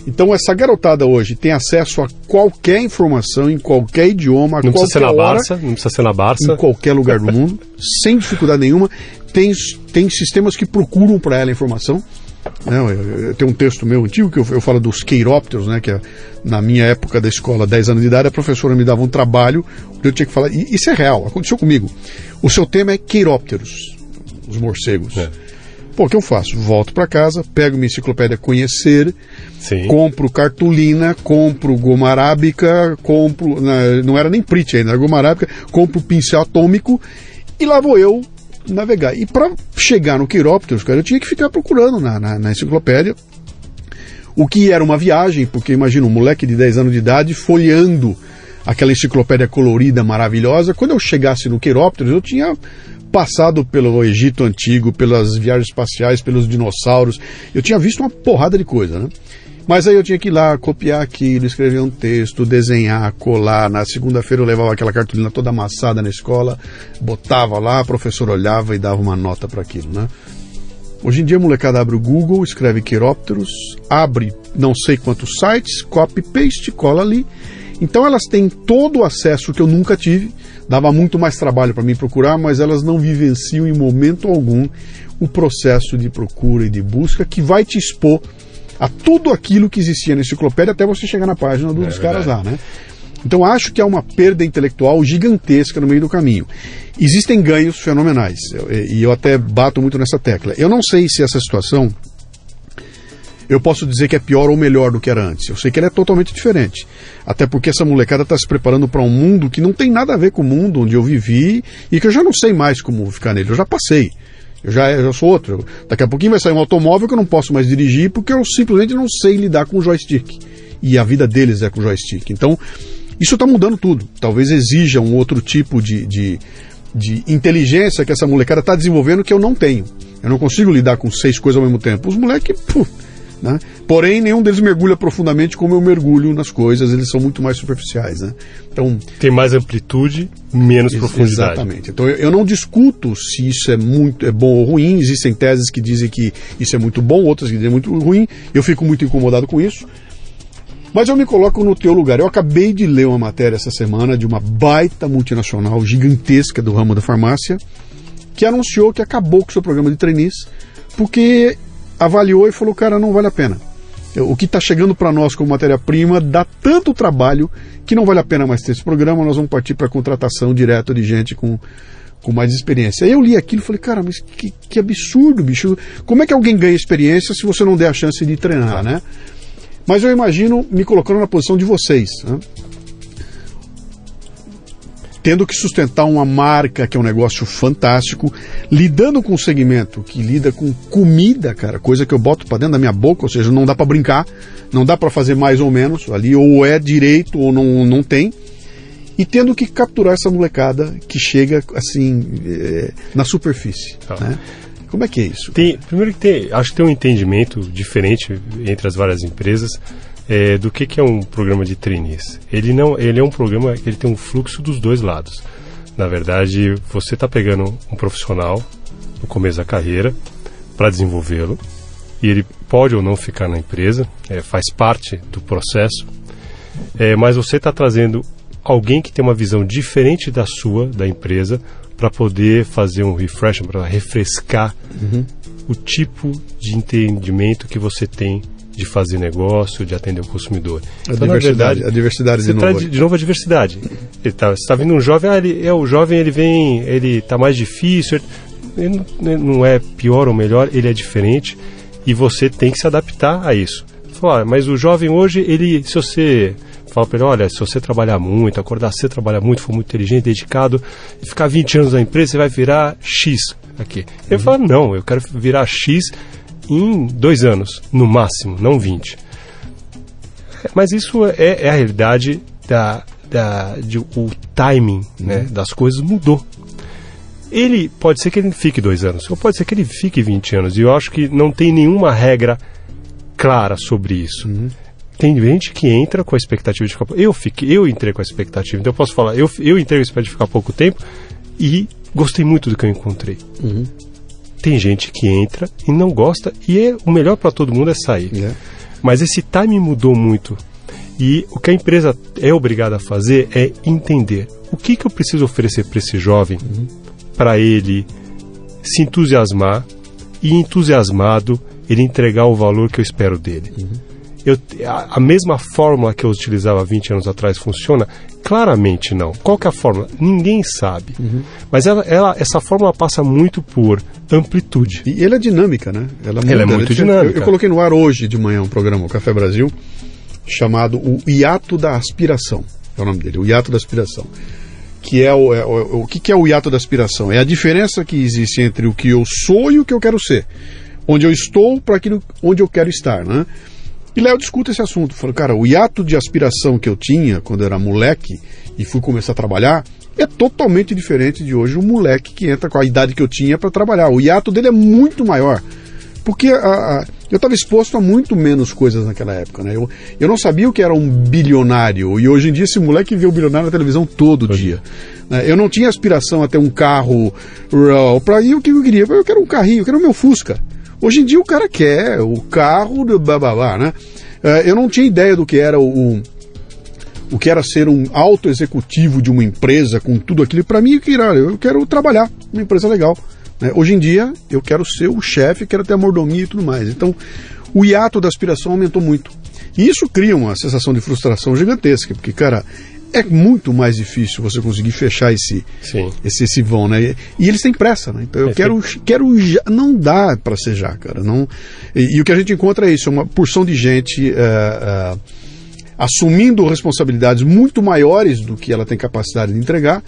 Então essa garotada hoje tem acesso a qualquer informação em qualquer idioma, não precisa ser na hora, Barça, não precisa ser na Barça, em qualquer lugar do mundo, sem dificuldade nenhuma. Tem, tem sistemas que procuram para ela a informação. Né? Tem um texto meu antigo que eu, eu falo dos queirópteros, né? que é, na minha época da escola, 10 anos de idade, a professora me dava um trabalho, eu tinha que falar, e isso é real, aconteceu comigo. O seu tema é queirópteros, os morcegos. É. Pô, o que eu faço? Volto para casa, pego minha enciclopédia Conhecer, Sim. compro cartolina, compro goma arábica, compro. Não era nem Prit ainda, era goma arábica, compro pincel atômico e lá vou eu navegar. E para chegar no Quirópteros, cara, eu tinha que ficar procurando na, na, na, enciclopédia. O que era uma viagem, porque imagina um moleque de 10 anos de idade folheando aquela enciclopédia colorida maravilhosa. Quando eu chegasse no Queirópteros, eu tinha passado pelo Egito Antigo, pelas viagens espaciais, pelos dinossauros. Eu tinha visto uma porrada de coisa, né? Mas aí eu tinha que ir lá, copiar aquilo, escrever um texto, desenhar, colar. Na segunda-feira eu levava aquela cartolina toda amassada na escola, botava lá, a professora olhava e dava uma nota para aquilo, né? Hoje em dia a molecada abre o Google, escreve Queirópteros, abre não sei quantos sites, copy, paste, cola ali. Então elas têm todo o acesso que eu nunca tive. Dava muito mais trabalho para mim procurar, mas elas não vivenciam em momento algum o processo de procura e de busca que vai te expor a tudo aquilo que existia na enciclopédia até você chegar na página dos é caras lá, né? Então acho que há uma perda intelectual gigantesca no meio do caminho. Existem ganhos fenomenais, e eu até bato muito nessa tecla. Eu não sei se essa situação eu posso dizer que é pior ou melhor do que era antes. Eu sei que ela é totalmente diferente. Até porque essa molecada está se preparando para um mundo que não tem nada a ver com o mundo onde eu vivi e que eu já não sei mais como ficar nele. Eu já passei. Eu já, eu já sou outro. Daqui a pouquinho vai sair um automóvel que eu não posso mais dirigir porque eu simplesmente não sei lidar com o joystick. E a vida deles é com o joystick. Então, isso está mudando tudo. Talvez exija um outro tipo de, de, de inteligência que essa molecada está desenvolvendo que eu não tenho. Eu não consigo lidar com seis coisas ao mesmo tempo. Os moleques, né? Porém, nenhum deles mergulha profundamente como eu mergulho nas coisas, eles são muito mais superficiais. Né? Então, Tem mais amplitude, menos profundidade. Exatamente. Então eu, eu, não discuto se isso é muito é bom ou ruim, existem teses que dizem que isso é muito bom, outras que dizem muito ruim, eu fico muito incomodado com isso. Mas eu me coloco no teu lugar. Eu acabei de ler uma matéria essa semana de uma baita multinacional gigantesca do ramo da farmácia que anunciou que acabou com o seu programa de trainees porque avaliou e falou, cara, não vale a pena. O que está chegando para nós como matéria-prima dá tanto trabalho que não vale a pena mais ter esse programa, nós vamos partir para contratação direta de gente com, com mais experiência. Aí eu li aquilo e falei, cara, mas que, que, absurdo, bicho. Como é que alguém ganha experiência se você não der a chance de treinar, né? Mas eu imagino me colocando na posição de vocês. Né? Tendo que sustentar uma marca que é um negócio fantástico, lidando com um segmento que lida com comida, cara, coisa que eu boto para dentro da minha boca, ou seja, não dá para brincar, não dá para fazer mais ou menos ali, ou é direito ou não, não tem. E tendo que capturar essa molecada que chega assim é, na superfície. Ah. Né? Como é que é isso? Tem, primeiro que tem, acho que tem um entendimento diferente entre as várias empresas é, do que, que é um programa de trainees. Ele não, ele é um programa que ele tem um fluxo dos dois lados. Na verdade, você está pegando um profissional no começo da carreira para desenvolvê-lo e ele pode ou não ficar na empresa, é, faz parte do processo, é, mas você está trazendo alguém que tem uma visão diferente da sua, da empresa, para poder fazer um refresh, para refrescar uhum. o tipo de entendimento que você tem de fazer negócio, de atender o consumidor. A então, diversidade, verdade, a diversidade de novo. de, de novo a diversidade. Ele tá, você está vendo um jovem, ah, ele, é o jovem, ele vem, ele está mais difícil, ele, ele, não é pior ou melhor, ele é diferente e você tem que se adaptar a isso. Fala, mas o jovem hoje, ele, se você fala para ele, olha, se você trabalhar muito, acordar cedo, trabalhar muito, for muito inteligente, dedicado, e ficar 20 anos na empresa, você vai virar X aqui. Ele uhum. fala, não, eu quero virar X em dois anos, no máximo, não 20. Mas isso é, é a realidade da, da, de, o timing né, uhum. das coisas mudou. Ele pode ser que ele fique dois anos, ou pode ser que ele fique 20 anos. E eu acho que não tem nenhuma regra clara sobre isso. Uhum. Tem gente que entra com a expectativa de ficar. Eu fiquei, eu entrei com a expectativa. Então eu posso falar, eu, eu entrei com a expectativa de ficar pouco tempo e gostei muito do que eu encontrei. Uhum tem gente que entra e não gosta e é, o melhor para todo mundo é sair. É. Mas esse time mudou muito. E o que a empresa é obrigada a fazer é entender o que, que eu preciso oferecer para esse jovem uhum. para ele se entusiasmar e entusiasmado ele entregar o valor que eu espero dele. Uhum eu, a, a, mesma fórmula que eu utilizava 20 anos atrás funciona? Claramente não. Qual que é a fórmula? Ninguém sabe. Uhum. Mas ela, ela, essa fórmula passa muito por amplitude. E ela é dinâmica, né? Ela, muda, ela é muito dinâmica. Eu, eu, coloquei no ar hoje de manhã um programa, o Café Brasil, chamado O Hiato da Aspiração. É o nome dele, o Hiato da Aspiração. Que é o, é, o, o que, que é o hiato da aspiração? É a diferença que existe entre o que eu sou e o que eu quero ser. Onde eu estou para aquilo onde eu quero estar, né? E lá eu discuto esse assunto. Falo, cara, o hiato de aspiração que eu tinha quando eu era moleque e fui começar a trabalhar é totalmente diferente de hoje o moleque que entra com a idade que eu tinha para trabalhar. O hiato dele é muito maior. Porque a, a, eu estava exposto a muito menos coisas naquela época. Né? Eu, eu não sabia o que era um bilionário. E hoje em dia esse moleque vê o bilionário na televisão todo dia. Né? Eu não tinha aspiração a ter um carro para ir o que eu queria. Eu quero um carrinho, eu quero o meu Fusca. Hoje em dia o cara quer o carro do bababá, né? É, eu não tinha ideia do que era o, o que era ser um alto executivo de uma empresa com tudo aquilo. Para mim, eu quero trabalhar numa empresa legal. Né? Hoje em dia, eu quero ser o chefe, quero ter a mordomia e tudo mais. Então, o hiato da aspiração aumentou muito. E isso cria uma sensação de frustração gigantesca, porque, cara, é muito mais difícil você conseguir fechar esse, esse, esse vão, né? E eles têm pressa, né? Então eu é quero, que... quero já, não dá para ser já, cara. Não, e, e, o que a gente encontra é isso, é uma porção de gente é, é, assumindo responsabilidades muito maiores do que ela tem capacidade de entregar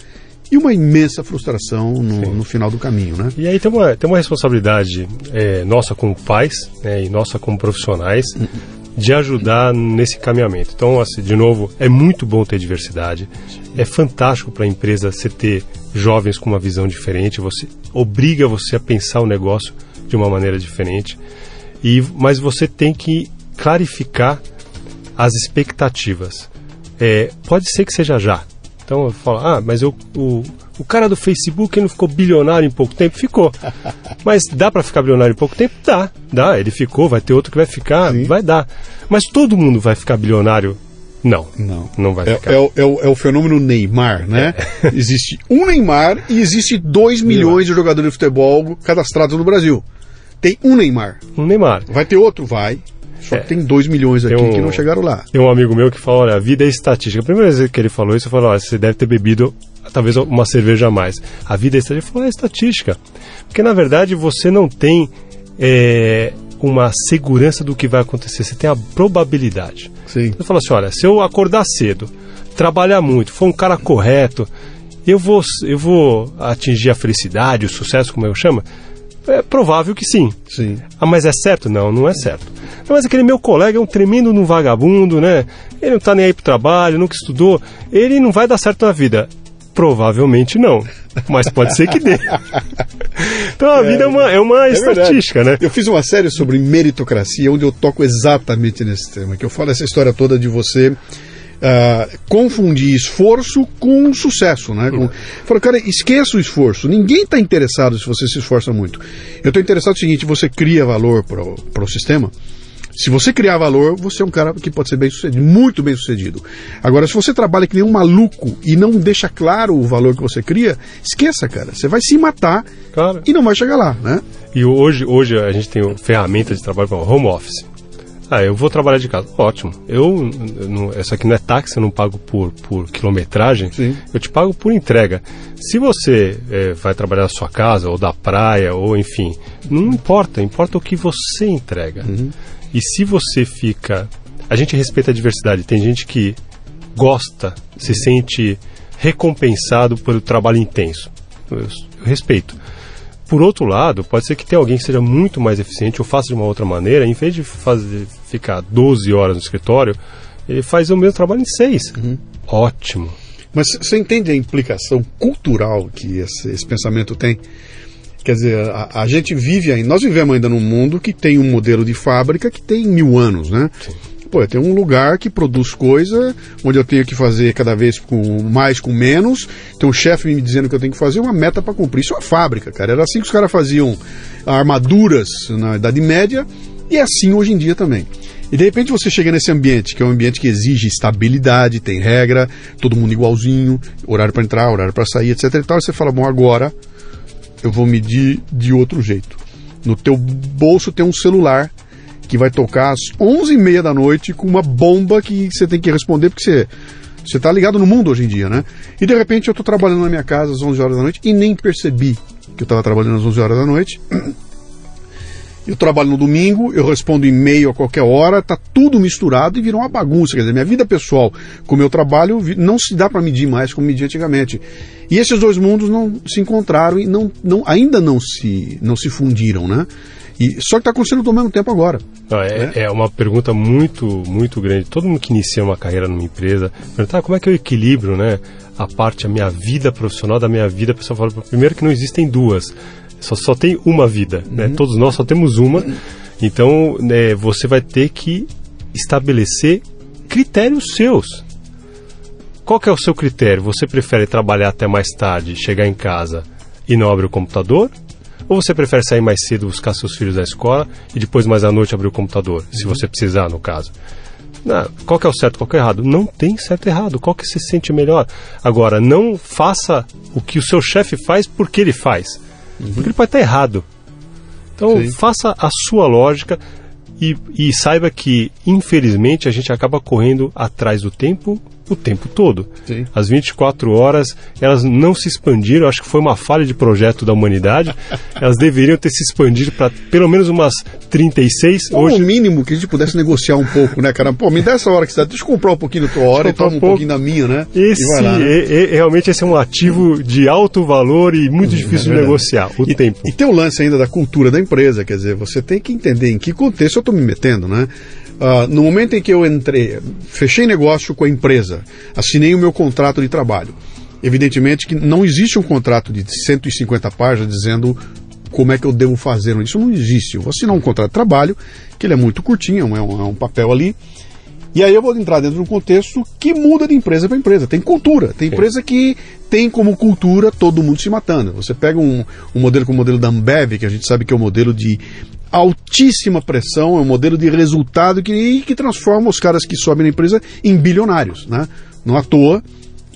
e uma imensa frustração no, no, final do caminho, né? E aí tem uma, tem uma responsabilidade é, nossa como pais né, e nossa como profissionais uhum de ajudar nesse caminhamento. Então, assim, de novo, é muito bom ter diversidade. É fantástico para a empresa você ter jovens com uma visão diferente. Você obriga você a pensar o negócio de uma maneira diferente. E mas você tem que clarificar as expectativas. É, pode ser que seja já. Então eu falo, ah, mas eu, o, o cara do Facebook não ficou bilionário em pouco tempo? Ficou. Mas dá para ficar bilionário em pouco tempo? Dá, dá. Ele ficou, vai ter outro que vai ficar, Sim. vai dar. Mas todo mundo vai ficar bilionário? Não. Não. Não vai é, ficar. É, é, o, é o fenômeno Neymar, né? É. existe um Neymar e existe 2 milhões de jogadores de futebol cadastrados no Brasil. Tem um Neymar. Um Neymar. Vai ter outro? Vai. Só é. que tem 2 milhões aqui um, que não chegaram lá. Tem um amigo meu que fala, olha, a vida é estatística. A primeira vez que ele falou isso, eu falei, olha, você deve ter bebido talvez uma cerveja a mais. A vida é estatística. Ele falou, é estatística. Porque, na verdade, você não tem é, uma segurança do que vai acontecer. Você tem a probabilidade. Sim. Você fala assim, olha, se eu acordar cedo, trabalhar muito, for um cara correto, eu vou, eu vou atingir a felicidade, o sucesso, como eu chamo? É provável que sim. Sim. Ah, mas é certo? Não, não é certo. Mas aquele meu colega é um tremendo num vagabundo, né? Ele não está nem aí pro trabalho, nunca estudou. Ele não vai dar certo na vida. Provavelmente não, mas pode ser que dê. Então a é, vida é uma, é uma é estatística, verdade. né? Eu fiz uma série sobre meritocracia, onde eu toco exatamente nesse tema, que eu falo essa história toda de você Uh, confundir esforço com sucesso, né? Com, fala, cara, esqueça o esforço. Ninguém está interessado se você se esforça muito. Eu estou interessado no seguinte: você cria valor para o sistema. Se você criar valor, você é um cara que pode ser bem sucedido, muito bem sucedido. Agora, se você trabalha que nem um maluco e não deixa claro o valor que você cria, esqueça, cara. Você vai se matar e não vai chegar lá, né? E hoje, hoje a gente tem ferramentas de trabalho para home office. Ah, eu vou trabalhar de casa. Ótimo. Eu, não, essa aqui não é táxi, eu não pago por, por quilometragem. Sim. Eu te pago por entrega. Se você é, vai trabalhar na sua casa, ou da praia, ou enfim, não importa. Importa o que você entrega. Uhum. E se você fica. A gente respeita a diversidade. Tem gente que gosta, se sente recompensado pelo trabalho intenso. Eu, eu respeito. Por outro lado, pode ser que tenha alguém que seja muito mais eficiente ou faça de uma outra maneira, em vez de fazer, ficar 12 horas no escritório, ele faz o mesmo trabalho em 6. Uhum. Ótimo. Mas você entende a implicação cultural que esse, esse pensamento tem? Quer dizer, a, a, gente vive ainda, nós vivemos ainda num mundo que tem um modelo de fábrica que tem mil anos, né? Sim. Pô, eu tenho um lugar que produz coisa, onde eu tenho que fazer cada vez com mais com menos. Tem um chefe me dizendo que eu tenho que fazer uma meta para cumprir. Isso é uma fábrica, cara. Era assim que os caras faziam armaduras na Idade Média e é assim hoje em dia também. E de repente você chega nesse ambiente, que é um ambiente que exige estabilidade, tem regra, todo mundo igualzinho, horário para entrar, horário para sair, etc e tal, e você fala, bom, agora eu vou medir de outro jeito. No teu bolso tem um celular que vai tocar às 11h30 da noite com uma bomba que você tem que responder porque você você está ligado no mundo hoje em dia, né? E de repente eu estou trabalhando na minha casa às 11 horas da noite e nem percebi que eu estava trabalhando às 11 horas da noite. Eu trabalho no domingo, eu respondo e-mail a qualquer hora, tá tudo misturado e virou uma bagunça. Quer dizer, minha vida pessoal com o meu trabalho não se dá para medir mais como media antigamente. E esses dois mundos não se encontraram e não, não, ainda não se, não se fundiram, né? E, só que está acontecendo ao mesmo tempo agora. Não, é, né? é, uma pergunta muito, muito grande. Todo mundo que inicia uma carreira numa empresa pergunta, ah, como é que eu equilibro, né? A parte, a minha vida profissional da minha vida pessoal. Fala, primeiro que não existem duas. Só, só tem uma vida, né? uhum. né? Todos nós só temos uma. Então, né, você vai ter que estabelecer critérios seus. Qual que é o seu critério? Você prefere trabalhar até mais tarde, chegar em casa e não abrir o computador? Ou você prefere sair mais cedo, buscar seus filhos da escola e depois mais à noite abrir o computador, se uhum. você precisar, no caso? Não, qual que é o certo, qual que é o errado? Não tem certo e errado. Qual que se sente melhor? Agora, não faça o que o seu chefe faz porque ele faz. Uhum. Porque ele pode estar errado. Então, Sim. faça a sua lógica e, e saiba que, infelizmente, a gente acaba correndo atrás do tempo o tempo todo. Sim. As 24 horas, elas não se expandiram, acho que foi uma falha de projeto da humanidade. elas deveriam ter se expandido para pelo menos umas 36. Ou Hoje... o mínimo que a gente pudesse negociar um pouco, né, cara? Pô, me dá essa hora que você dá, deixa eu comprar um pouquinho da tua hora e toma um, um pouquinho da minha, né? Esse, lá, né? é, é, realmente esse é um ativo de alto valor e muito é difícil de negociar, o e, tempo. E tem o lance ainda da cultura da empresa, quer dizer, você tem que entender em que contexto eu estou me metendo, né? Uh, no momento em que eu entrei, fechei negócio com a empresa, assinei o meu contrato de trabalho. Evidentemente que não existe um contrato de 150 páginas dizendo como é que eu devo fazer. Isso não existe. Eu vou assinar um contrato de trabalho, que ele é muito curtinho, é um, é um papel ali. E aí eu vou entrar dentro de um contexto que muda de empresa para empresa. Tem cultura. Tem empresa que tem como cultura todo mundo se matando. Você pega um, um modelo como o modelo da Ambev, que a gente sabe que é um modelo de altíssima pressão, é um modelo de resultado que, que transforma os caras que sobem na empresa em bilionários, né? Não à toa,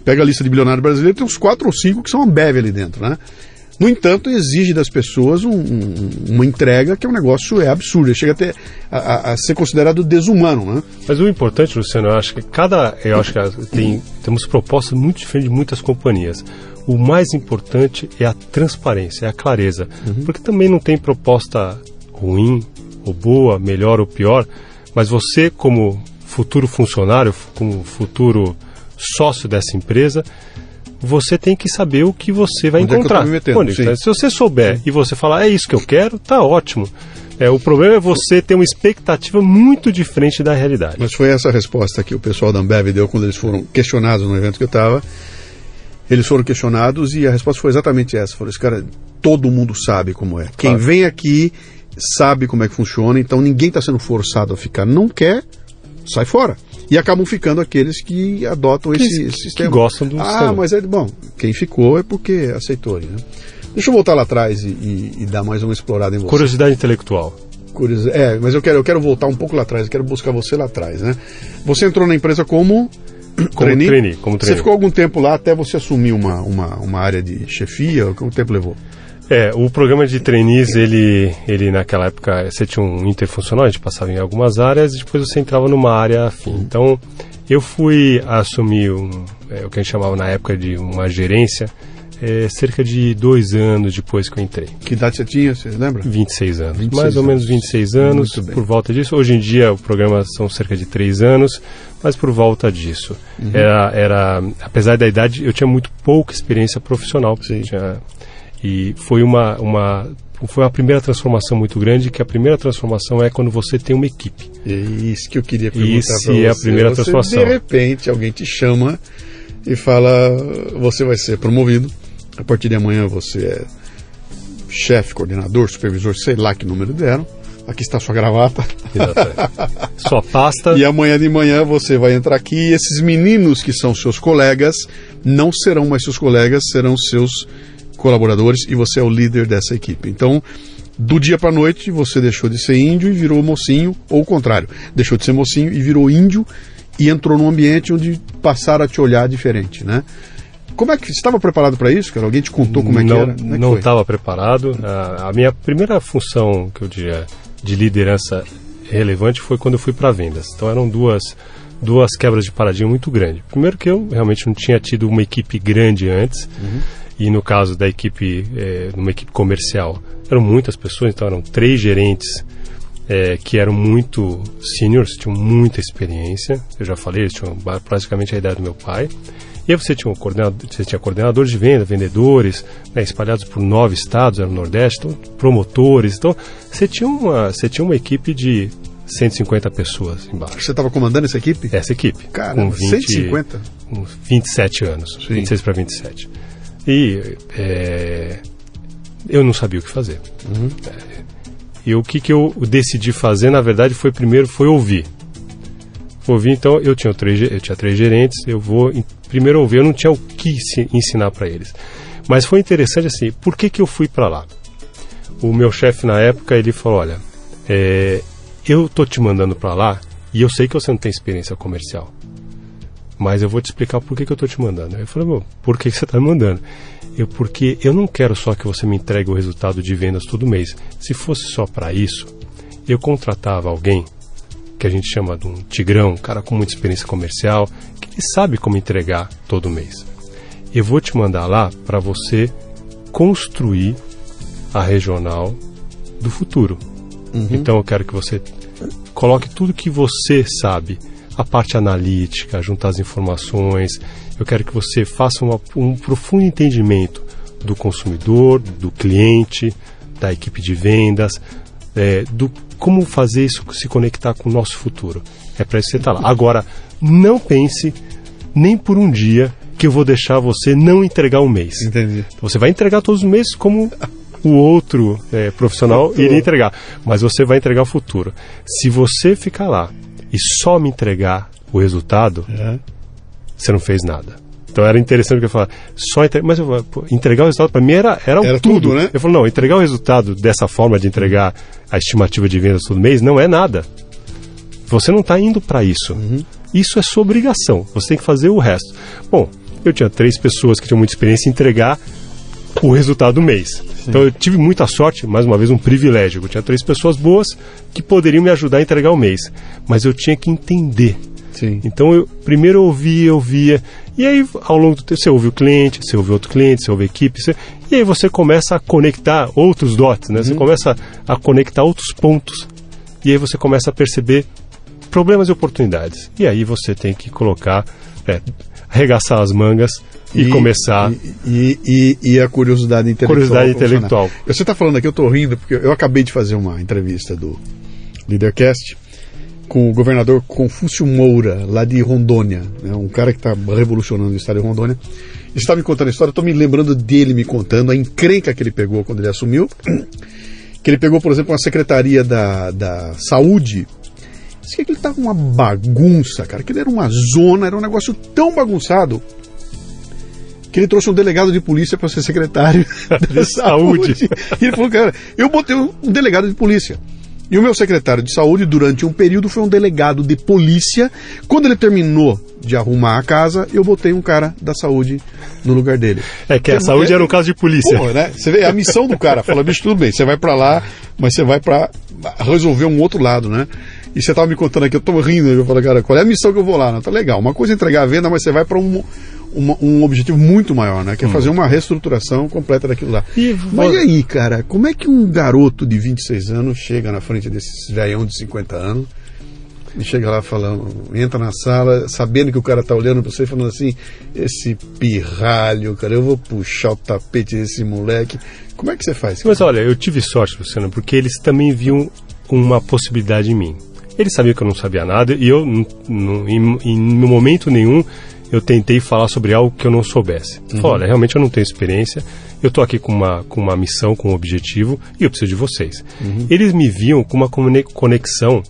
pega a lista de bilionários brasileiros, tem uns quatro ou cinco que são Ambev ali dentro, né? No entanto, exige das pessoas um, um, uma entrega que é um negócio é absurdo, chega até a, a, a, ser considerado desumano, né? Mas o importante, Luciano, eu acho que cada, eu acho que tem, temos propostas muito diferentes de muitas companhias. O mais importante é a transparência, é a clareza, uhum. porque também não tem proposta ruim ou boa, melhor ou pior, mas você como futuro funcionário, como futuro sócio dessa empresa, você tem que saber o que você vai Onde encontrar. É que Onde, se você souber Sim. e você falar, é isso que eu quero, tá ótimo. É, o problema é você ter uma expectativa muito diferente da realidade. Mas foi essa a resposta que o pessoal da Ambev deu quando eles foram questionados no evento que eu estava. Eles foram questionados e a resposta foi exatamente essa. Falou, esse cara, todo mundo sabe como é. Claro. Quem vem aqui sabe como é que funciona, então ninguém está sendo forçado a ficar. Não quer, sai fora. E acabam ficando aqueles que adotam que, esse, esse sistema. Que gostam do ah, sistema. mas é bom. Quem ficou é porque aceitou. Né? Deixa eu voltar lá atrás e, e, e, dar mais uma explorada em você. Curiosidade intelectual. Curiosidade, é, mas eu quero, eu quero voltar um pouco lá atrás, eu quero buscar você lá atrás, né? Você entrou na empresa como como trainee? trainee como trainee. Você ficou algum tempo lá até você assumir uma, uma, uma área de chefia? Quanto tempo levou? É, o programa de trainees, ele, ele naquela época, você tinha um interfuncional, a gente passava em algumas áreas e depois você entrava numa área afim. Então, eu fui assumir um, é, o que a gente chamava na época de uma gerência, é, cerca de dois anos depois que eu entrei. Que idade você tinha, você lembra? 26 anos. 26 mais ou menos 26 anos, por volta disso. Hoje em dia o programa são cerca de três anos, mas por volta disso. Uhum. Era, era, apesar da idade, eu tinha muito pouca experiência profissional. Sim. Tinha e foi uma, uma, foi uma primeira transformação muito grande, que a primeira transformação é quando você tem uma equipe. É isso que eu queria perguntar Isso é a primeira você, transformação. De repente, alguém te chama e fala, você vai ser promovido, a partir de amanhã você é chefe, coordenador, supervisor, sei lá que número deram. Aqui está sua gravata. sua pasta. E amanhã de manhã você vai entrar aqui e esses meninos que são seus colegas não serão mais seus colegas, serão seus colaboradores e você é o líder dessa equipe. Então, do dia para noite, você deixou de ser índio e virou mocinho, ou o contrário, deixou de ser mocinho e virou índio e entrou num ambiente onde passaram a te olhar diferente, né? Como é que estava preparado para isso, cara? Alguém te contou como é não, que era? É não estava preparado. A, a, minha primeira função, que eu diria, de liderança relevante foi quando eu fui para vendas. Então eram duas duas quebras de paradigma muito grandes. Primeiro que eu realmente não tinha tido uma equipe grande antes. Uhum e no caso da equipe, é, numa equipe comercial, eram muitas pessoas, então eram três gerentes é, que eram muito seniors, tinham muita experiência. Eu já falei, eles tinham praticamente a idade do meu pai. E aí você tinha, um coordenador, você tinha coordenadores de venda, vendedores, né, espalhados por nove estados, era o Nordeste, então, promotores. Então, você tinha, uma, você tinha uma equipe de 150 pessoas embaixo. Você estava comandando essa equipe? Essa equipe. Cara, com 20, 150? Com 27 anos, Sim. 26 para 27. E é, eu não sabia o que fazer. Uhum. É, e o que, que eu decidi fazer, na verdade, foi primeiro foi ouvir. Ouvir, então, eu tinha três, eu tinha três gerentes, eu vou primeiro ouvir, eu não tinha o que ensinar para eles. Mas foi interessante assim, por que, que eu fui para lá? O meu chefe na época, ele falou, olha, é, eu tô te mandando para lá e eu sei que você não tem experiência comercial mas eu vou te explicar por que, que eu estou te mandando. Eu falei, por que, que você está me mandando? Eu, porque eu não quero só que você me entregue o resultado de vendas todo mês. Se fosse só para isso, eu contratava alguém que a gente chama de um tigrão, um cara com muita experiência comercial, que ele sabe como entregar todo mês. Eu vou te mandar lá para você construir a regional do futuro. Uhum. Então eu quero que você coloque tudo que você sabe a parte analítica, juntar as informações. Eu quero que você faça uma, um profundo entendimento do consumidor, do cliente, da equipe de vendas, é, do como fazer isso se conectar com o nosso futuro. É para isso que você está lá. Agora, não pense nem por um dia que eu vou deixar você não entregar um mês. Entendi. Você vai entregar todos os meses como o outro é, profissional iria entregar, mas você vai entregar o futuro. Se você ficar lá e só me entregar o resultado, é. você não fez nada. Então era interessante que eu falava, só entre... mas eu, pô, entregar o resultado para mim era, era, era tudo. tudo. né? Eu falo, não, entregar o resultado dessa forma de entregar a estimativa de vendas todo mês não é nada. Você não está indo para isso. Uhum. Isso é sua obrigação. Você tem que fazer o resto. Bom, eu tinha três pessoas que tinham muita experiência em entregar o resultado do mês. Sim. Então eu tive muita sorte, mais uma vez um privilégio. Eu tinha três pessoas boas que poderiam me ajudar a entregar o mês, mas eu tinha que entender. Sim. Então eu primeiro eu ouvia, ouvia, e aí ao longo do tempo você ouve o cliente, você ouve outro cliente, você ouve a equipe, você... e aí você começa a conectar outros dots, né? Uhum. Você começa a conectar outros pontos. E aí você começa a perceber problemas e oportunidades. E aí você tem que colocar, é, arregaçar as mangas e, e começar. E, e, e, a curiosidade intelectual. Curiosidade intelectual. Você está falando aqui, eu estou rindo, porque eu acabei de fazer uma entrevista do Leadercast com o governador Confúcio Moura, lá de Rondônia, né, um cara que está revolucionando o estado de Rondônia. Estava me contando a história, estou me lembrando dele me contando a encrenca que ele pegou quando ele assumiu. Que ele pegou, por exemplo, uma secretaria da, da saúde. Que ele estava uma bagunça, cara, que ele era uma zona, era um negócio tão bagunçado que ele trouxe um delegado de polícia para ser secretário de saúde. E ele falou, cara, eu botei um delegado de polícia. E o meu secretário de saúde, durante um período, foi um delegado de polícia. Quando ele terminou de arrumar a casa, eu botei um cara da saúde no lugar dele. É que a saúde é, era um caso de polícia. Pô, né? Você vê a missão do cara. Fala, bicho, tudo bem, você vai para lá, mas você vai para resolver um outro lado, né? E você tava me contando aqui, eu tô rindo, eu falo, cara, qual é a missão que eu vou lá? Não, tá legal. Uma coisa é entregar a venda, mas você vai para um, um objetivo muito maior, né? Que é hum. fazer uma reestruturação completa daquilo lá. E, Mas e aí, cara, como é que um garoto de 26 anos chega na frente desses velhão de 50 anos e chega lá falando, entra na sala, sabendo que o cara tá olhando para você falando assim, esse pirralho, cara, eu vou puxar o tapete desse moleque. Como é que você faz? Mas olha, eu tive sorte, Luciano, porque eles também viam uma possibilidade em mim. Eles sabiam que eu não sabia nada e eu, em, em momento nenhum, eu tentei falar sobre algo que eu não soubesse. Uhum. Olha, realmente eu não tenho experiência, eu estou aqui com uma, com uma missão, com um objetivo e eu preciso de vocês. Uhum. Eles me viam com uma conexão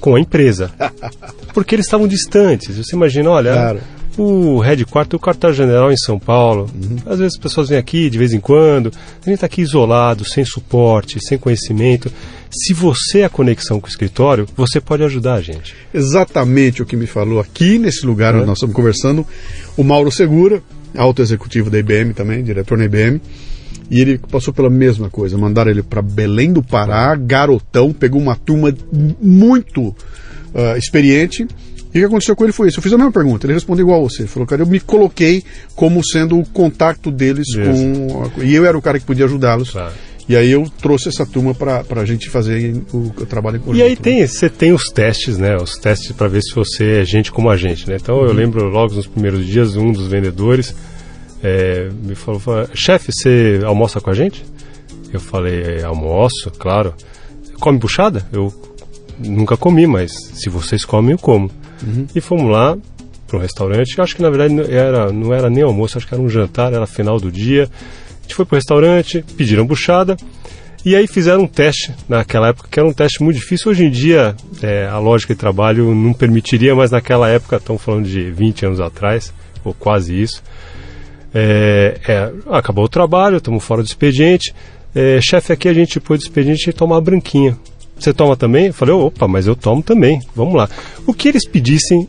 com a empresa, porque eles estavam distantes. Você imagina, olha, claro. O headquarter, o quartel-general em São Paulo, uhum. às vezes as pessoas vêm aqui de vez em quando, a gente está aqui isolado, sem suporte, sem conhecimento. Se você é a conexão com o escritório, você pode ajudar a gente. Exatamente o que me falou aqui nesse lugar onde nós estamos conversando, o Mauro Segura, alto executivo da IBM também, diretor na IBM. E ele passou pela mesma coisa. Mandaram ele para Belém do Pará, garotão, pegou uma turma muito uh, experiente E o que aconteceu com ele foi isso. Eu fiz a mesma pergunta. Ele respondeu igual a você. Ele falou, cara, eu me coloquei como sendo o contato deles Isso. com. a- E eu era o cara que podia ajudá-los. Claro. E aí eu trouxe essa turma para a gente fazer o, o trabalho em conjunto. E aí né? tem, você tem os testes, né? Os testes para ver se você é gente como a gente, né? Então eu lembro logo nos primeiros dias um dos vendedores é, me falou, falou, chefe, você almoça com a gente? Eu falei, "É, almoço, claro. Come buchada? Eu nunca comi, mas se vocês comem, eu como. E fomos lá para um restaurante. Acho que na verdade não era, não era nem almoço, acho que era um jantar, era final do dia. A gente foi para o restaurante, pediram buchada. E aí fizeram um teste naquela época, que era um teste muito difícil. Hoje em dia, é, a lógica de trabalho não permitiria, mas naquela época, estamos falando de 20 anos atrás, ou quase isso. É, é, acabou o trabalho, estamos fora do expediente. É, chefe, aqui a gente pôs do expediente e tomar uma branquinha. Você toma também? Eu falei, opa, mas eu tomo também. Vamos lá. O que eles pedissem,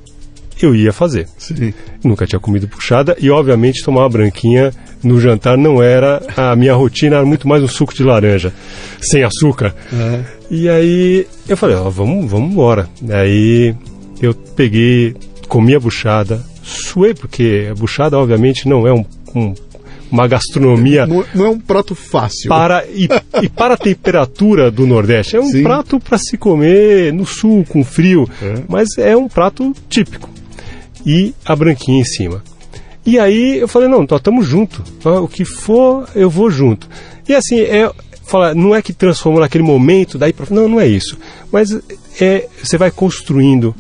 eu ia fazer. Sim. Nunca tinha comido puxada e, obviamente, tomar uma branquinha no jantar não era a minha rotina, era muito mais um suco de laranja, sem açúcar. E aí eu falei, ó, vamos, vamos embora. Aí eu peguei, comi a buchada, suei, porque a buchada, obviamente, não é um, um- uma gastronomia Não, não é um prato fácil. para e, e para a temperatura do Nordeste. É um Sim. prato para se comer no sul, com frio, É. mas é um prato típico. E a branquinha em cima. E aí eu falei, não, nós estamos junto. Ah, O que for, eu vou junto. E assim, é, fala, não é que transformou naquele momento, daí pra, Não, não é isso. Mas é, você vai construindo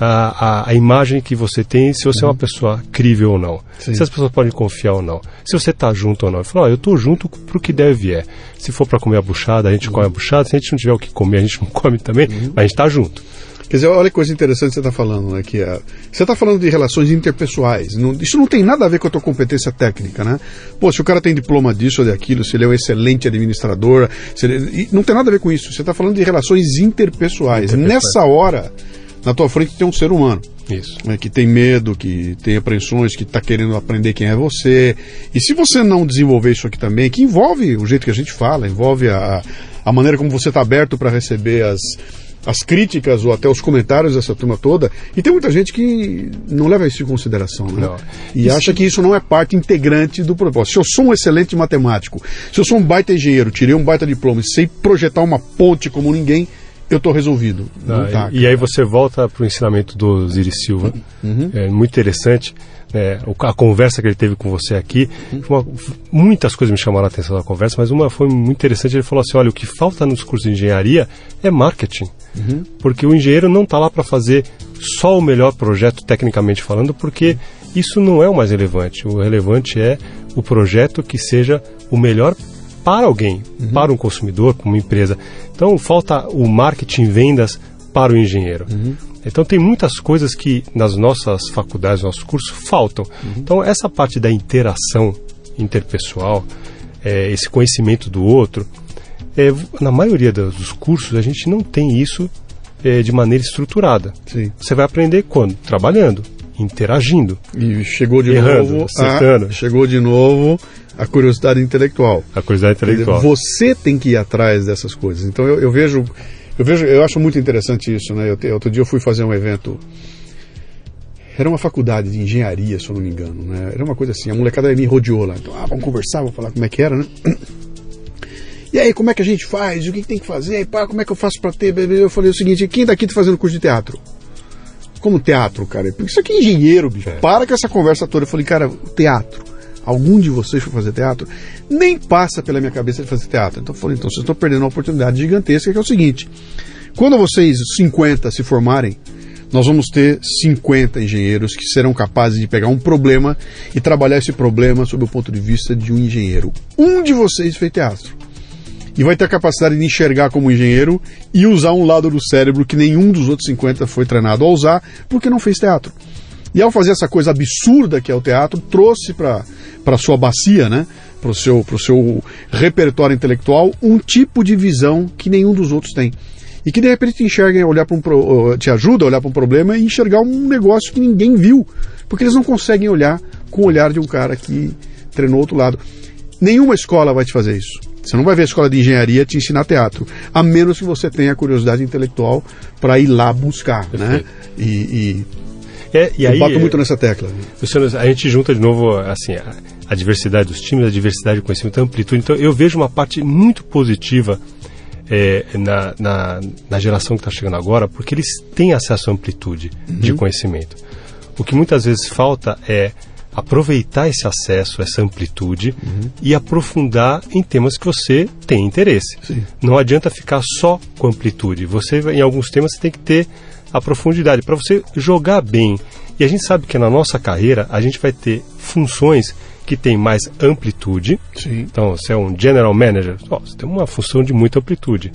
a, a, a imagem que você tem, se você é uma pessoa crível ou não. Uhum. Sim. Se as pessoas podem confiar ou não. Se você está junto ou não. Eu falo, ó, eu estou junto pro que deve é. Se for para comer a buchada, a gente come a buchada. Se a gente não tiver o que comer, a gente não come também, Uhum. mas a gente está junto. Quer dizer, olha que coisa interessante que você está falando, né? Que é, você está falando de relações interpessoais. Não- isso não tem nada a ver com a tua competência técnica, né? Pô, se o cara tem diploma disso ou daquilo, se ele é um excelente administrador, ele- não tem nada a ver com isso. Você está falando de relações interpessoais. Interpessoais. Nessa hora, na tua frente tem um ser humano. Isso. né, que tem medo, que tem apreensões, que está querendo aprender quem é você. E se você não desenvolver isso aqui também, que envolve o jeito que a gente fala, envolve a, a maneira como você está aberto para receber as, as críticas ou até os comentários dessa turma toda, e tem muita gente que não leva isso em consideração, né? Não. E acha que isso não é parte integrante do propósito. Se eu sou um excelente matemático, se eu sou um baita engenheiro, tirei um baita diploma e sei projetar uma ponte como ninguém, eu estou resolvido. Ah, tá, e, e aí você volta para o ensinamento do Osiris Silva. Uhum. É muito interessante. o- a conversa que ele teve com você aqui. Uhum. uma- muitas coisas me chamaram a atenção na conversa, mas uma foi muito interessante. Ele falou assim: olha, o que falta nos cursos de engenharia é marketing. Uhum. Porque o engenheiro não está lá para fazer só o melhor projeto, tecnicamente falando, porque isso não é o mais relevante. O relevante é o projeto que seja o melhor para alguém, para um consumidor, para uma empresa. Então falta o marketing vendas para o engenheiro. Então tem muitas coisas que nas nossas faculdades, nossos cursos faltam. Então essa parte da interação interpessoal, eh, esse conhecimento do outro, eh, na maioria dos cursos a gente não tem isso eh, de maneira estruturada. Sim. Você vai aprender quando? Trabalhando, interagindo. E chegou de Errando, novo. acertando. A, chegou de novo a curiosidade intelectual. A curiosidade Quer dizer, intelectual. Você tem que ir atrás dessas coisas. Então eu, eu vejo, eu vejo, eu acho muito interessante isso, né? Eu outro dia eu fui fazer um evento. Era uma faculdade de engenharia, se eu não me engano, né? Era uma coisa assim, a molecada me rodeou lá. Então, ah, vamos conversar, vou falar como é que era, né? E aí, como é que a gente faz? O que, que tem que fazer? E, pá, como é que eu faço pra ter? Eu falei o seguinte, quem daqui tá fazendo curso de teatro? Como teatro, cara? Porque isso aqui é engenheiro, bicho. Para com essa conversa toda. Eu falei, cara, teatro. Algum de vocês for fazer teatro? Nem passa pela minha cabeça de fazer teatro. Então eu falei, então vocês estão perdendo uma oportunidade gigantesca, que é o seguinte. Quando vocês, 50, se formarem, nós vamos ter 50 engenheiros que serão capazes de pegar um problema e trabalhar esse problema sob o ponto de vista de um engenheiro. Um de vocês fez teatro e vai ter a capacidade de enxergar como engenheiro e usar um lado do cérebro que nenhum dos outros 50 foi treinado a usar porque não fez teatro. E ao fazer essa coisa absurda que é o teatro, trouxe para a sua bacia, né? para o seu, seu repertório intelectual, um tipo de visão que nenhum dos outros tem. E que de repente te enxerga, olhar para um te ajuda a olhar para um problema e enxergar um negócio que ninguém viu. Porque eles não conseguem olhar com o olhar de um cara que treinou outro lado. Nenhuma escola vai te fazer isso. Você não vai ver a escola de engenharia te ensinar teatro, a menos que você tenha curiosidade intelectual para ir lá buscar, né? E, e, é, e eu aí, bato muito nessa tecla. Luciano, a gente junta de novo assim, a, a diversidade dos times, a diversidade de conhecimento, a amplitude. Então, eu vejo uma parte muito positiva é, na, na, na, geração que está chegando agora, porque eles têm acesso à amplitude uhum. de conhecimento. O que muitas vezes falta é aproveitar esse acesso, essa amplitude uhum. e aprofundar em temas que você tem interesse. Sim. Não adianta ficar só com amplitude. Você, em alguns temas, você tem que ter a profundidade para você jogar bem. E a gente sabe que na nossa carreira a gente vai ter funções que têm mais amplitude. Sim. Então, você é um general manager, você tem uma função de muita amplitude.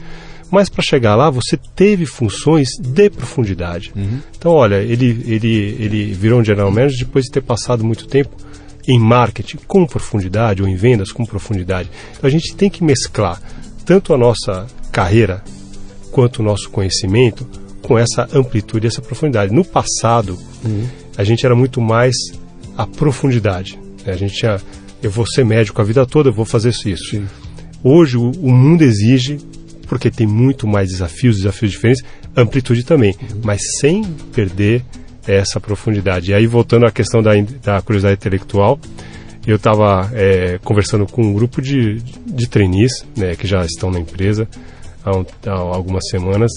Mas para chegar lá, você teve funções de profundidade. Uhum. Então, olha, ele, ele, ele virou um general manager depois de ter passado muito tempo em marketing com profundidade ou em vendas com profundidade. Então, a gente tem que mesclar tanto a nossa carreira quanto o nosso conhecimento com essa amplitude, essa profundidade. No passado, uhum. a gente era muito mais a profundidade. A gente tinha, eu vou ser médico a vida toda, eu vou fazer isso. Sim. Hoje o, o mundo exige porque tem muito mais desafios, desafios diferentes, amplitude também, mas sem perder essa profundidade. E aí, voltando à questão da, da curiosidade intelectual, eu estava é, conversando com um grupo de, de trainees, né, que já estão na empresa há, um, há algumas semanas,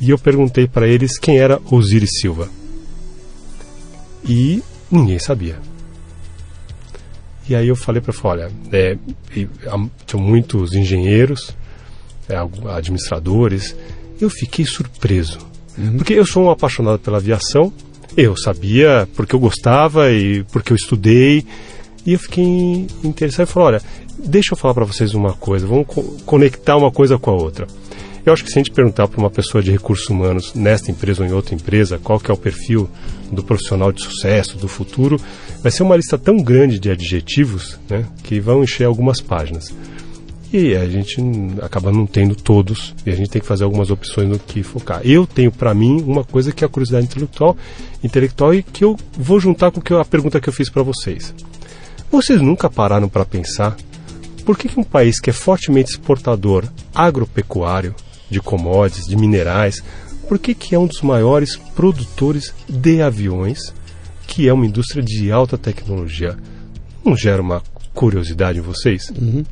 e eu perguntei para eles quem era Osiris Silva. E ninguém sabia. E aí eu falei para ele, olha, é, tinham muitos engenheiros, é, administradores. Eu fiquei surpreso. Uhum. Porque eu sou um apaixonado pela aviação. Eu sabia porque eu gostava e porque eu estudei. E eu fiquei interessado e falei: olha, deixa eu falar para vocês uma coisa, vamos co conectar uma coisa com a outra. Eu acho que se a gente perguntar para uma pessoa de recursos humanos nesta empresa ou em outra empresa qual que é o perfil do profissional de sucesso, do futuro, vai ser uma lista tão grande de adjetivos né, que vão encher algumas páginas e a gente acaba não tendo todos e a gente tem que fazer algumas opções no que focar. Eu tenho para mim uma coisa que é a curiosidade intelectual, intelectual e que eu vou juntar com a pergunta que eu fiz para vocês. Vocês nunca pararam para pensar por que, que um país que é fortemente exportador agropecuário de commodities, de minerais, por que, que é um dos maiores produtores de aviões, que é uma indústria de alta tecnologia? Não gera uma curiosidade em vocês? Uhum.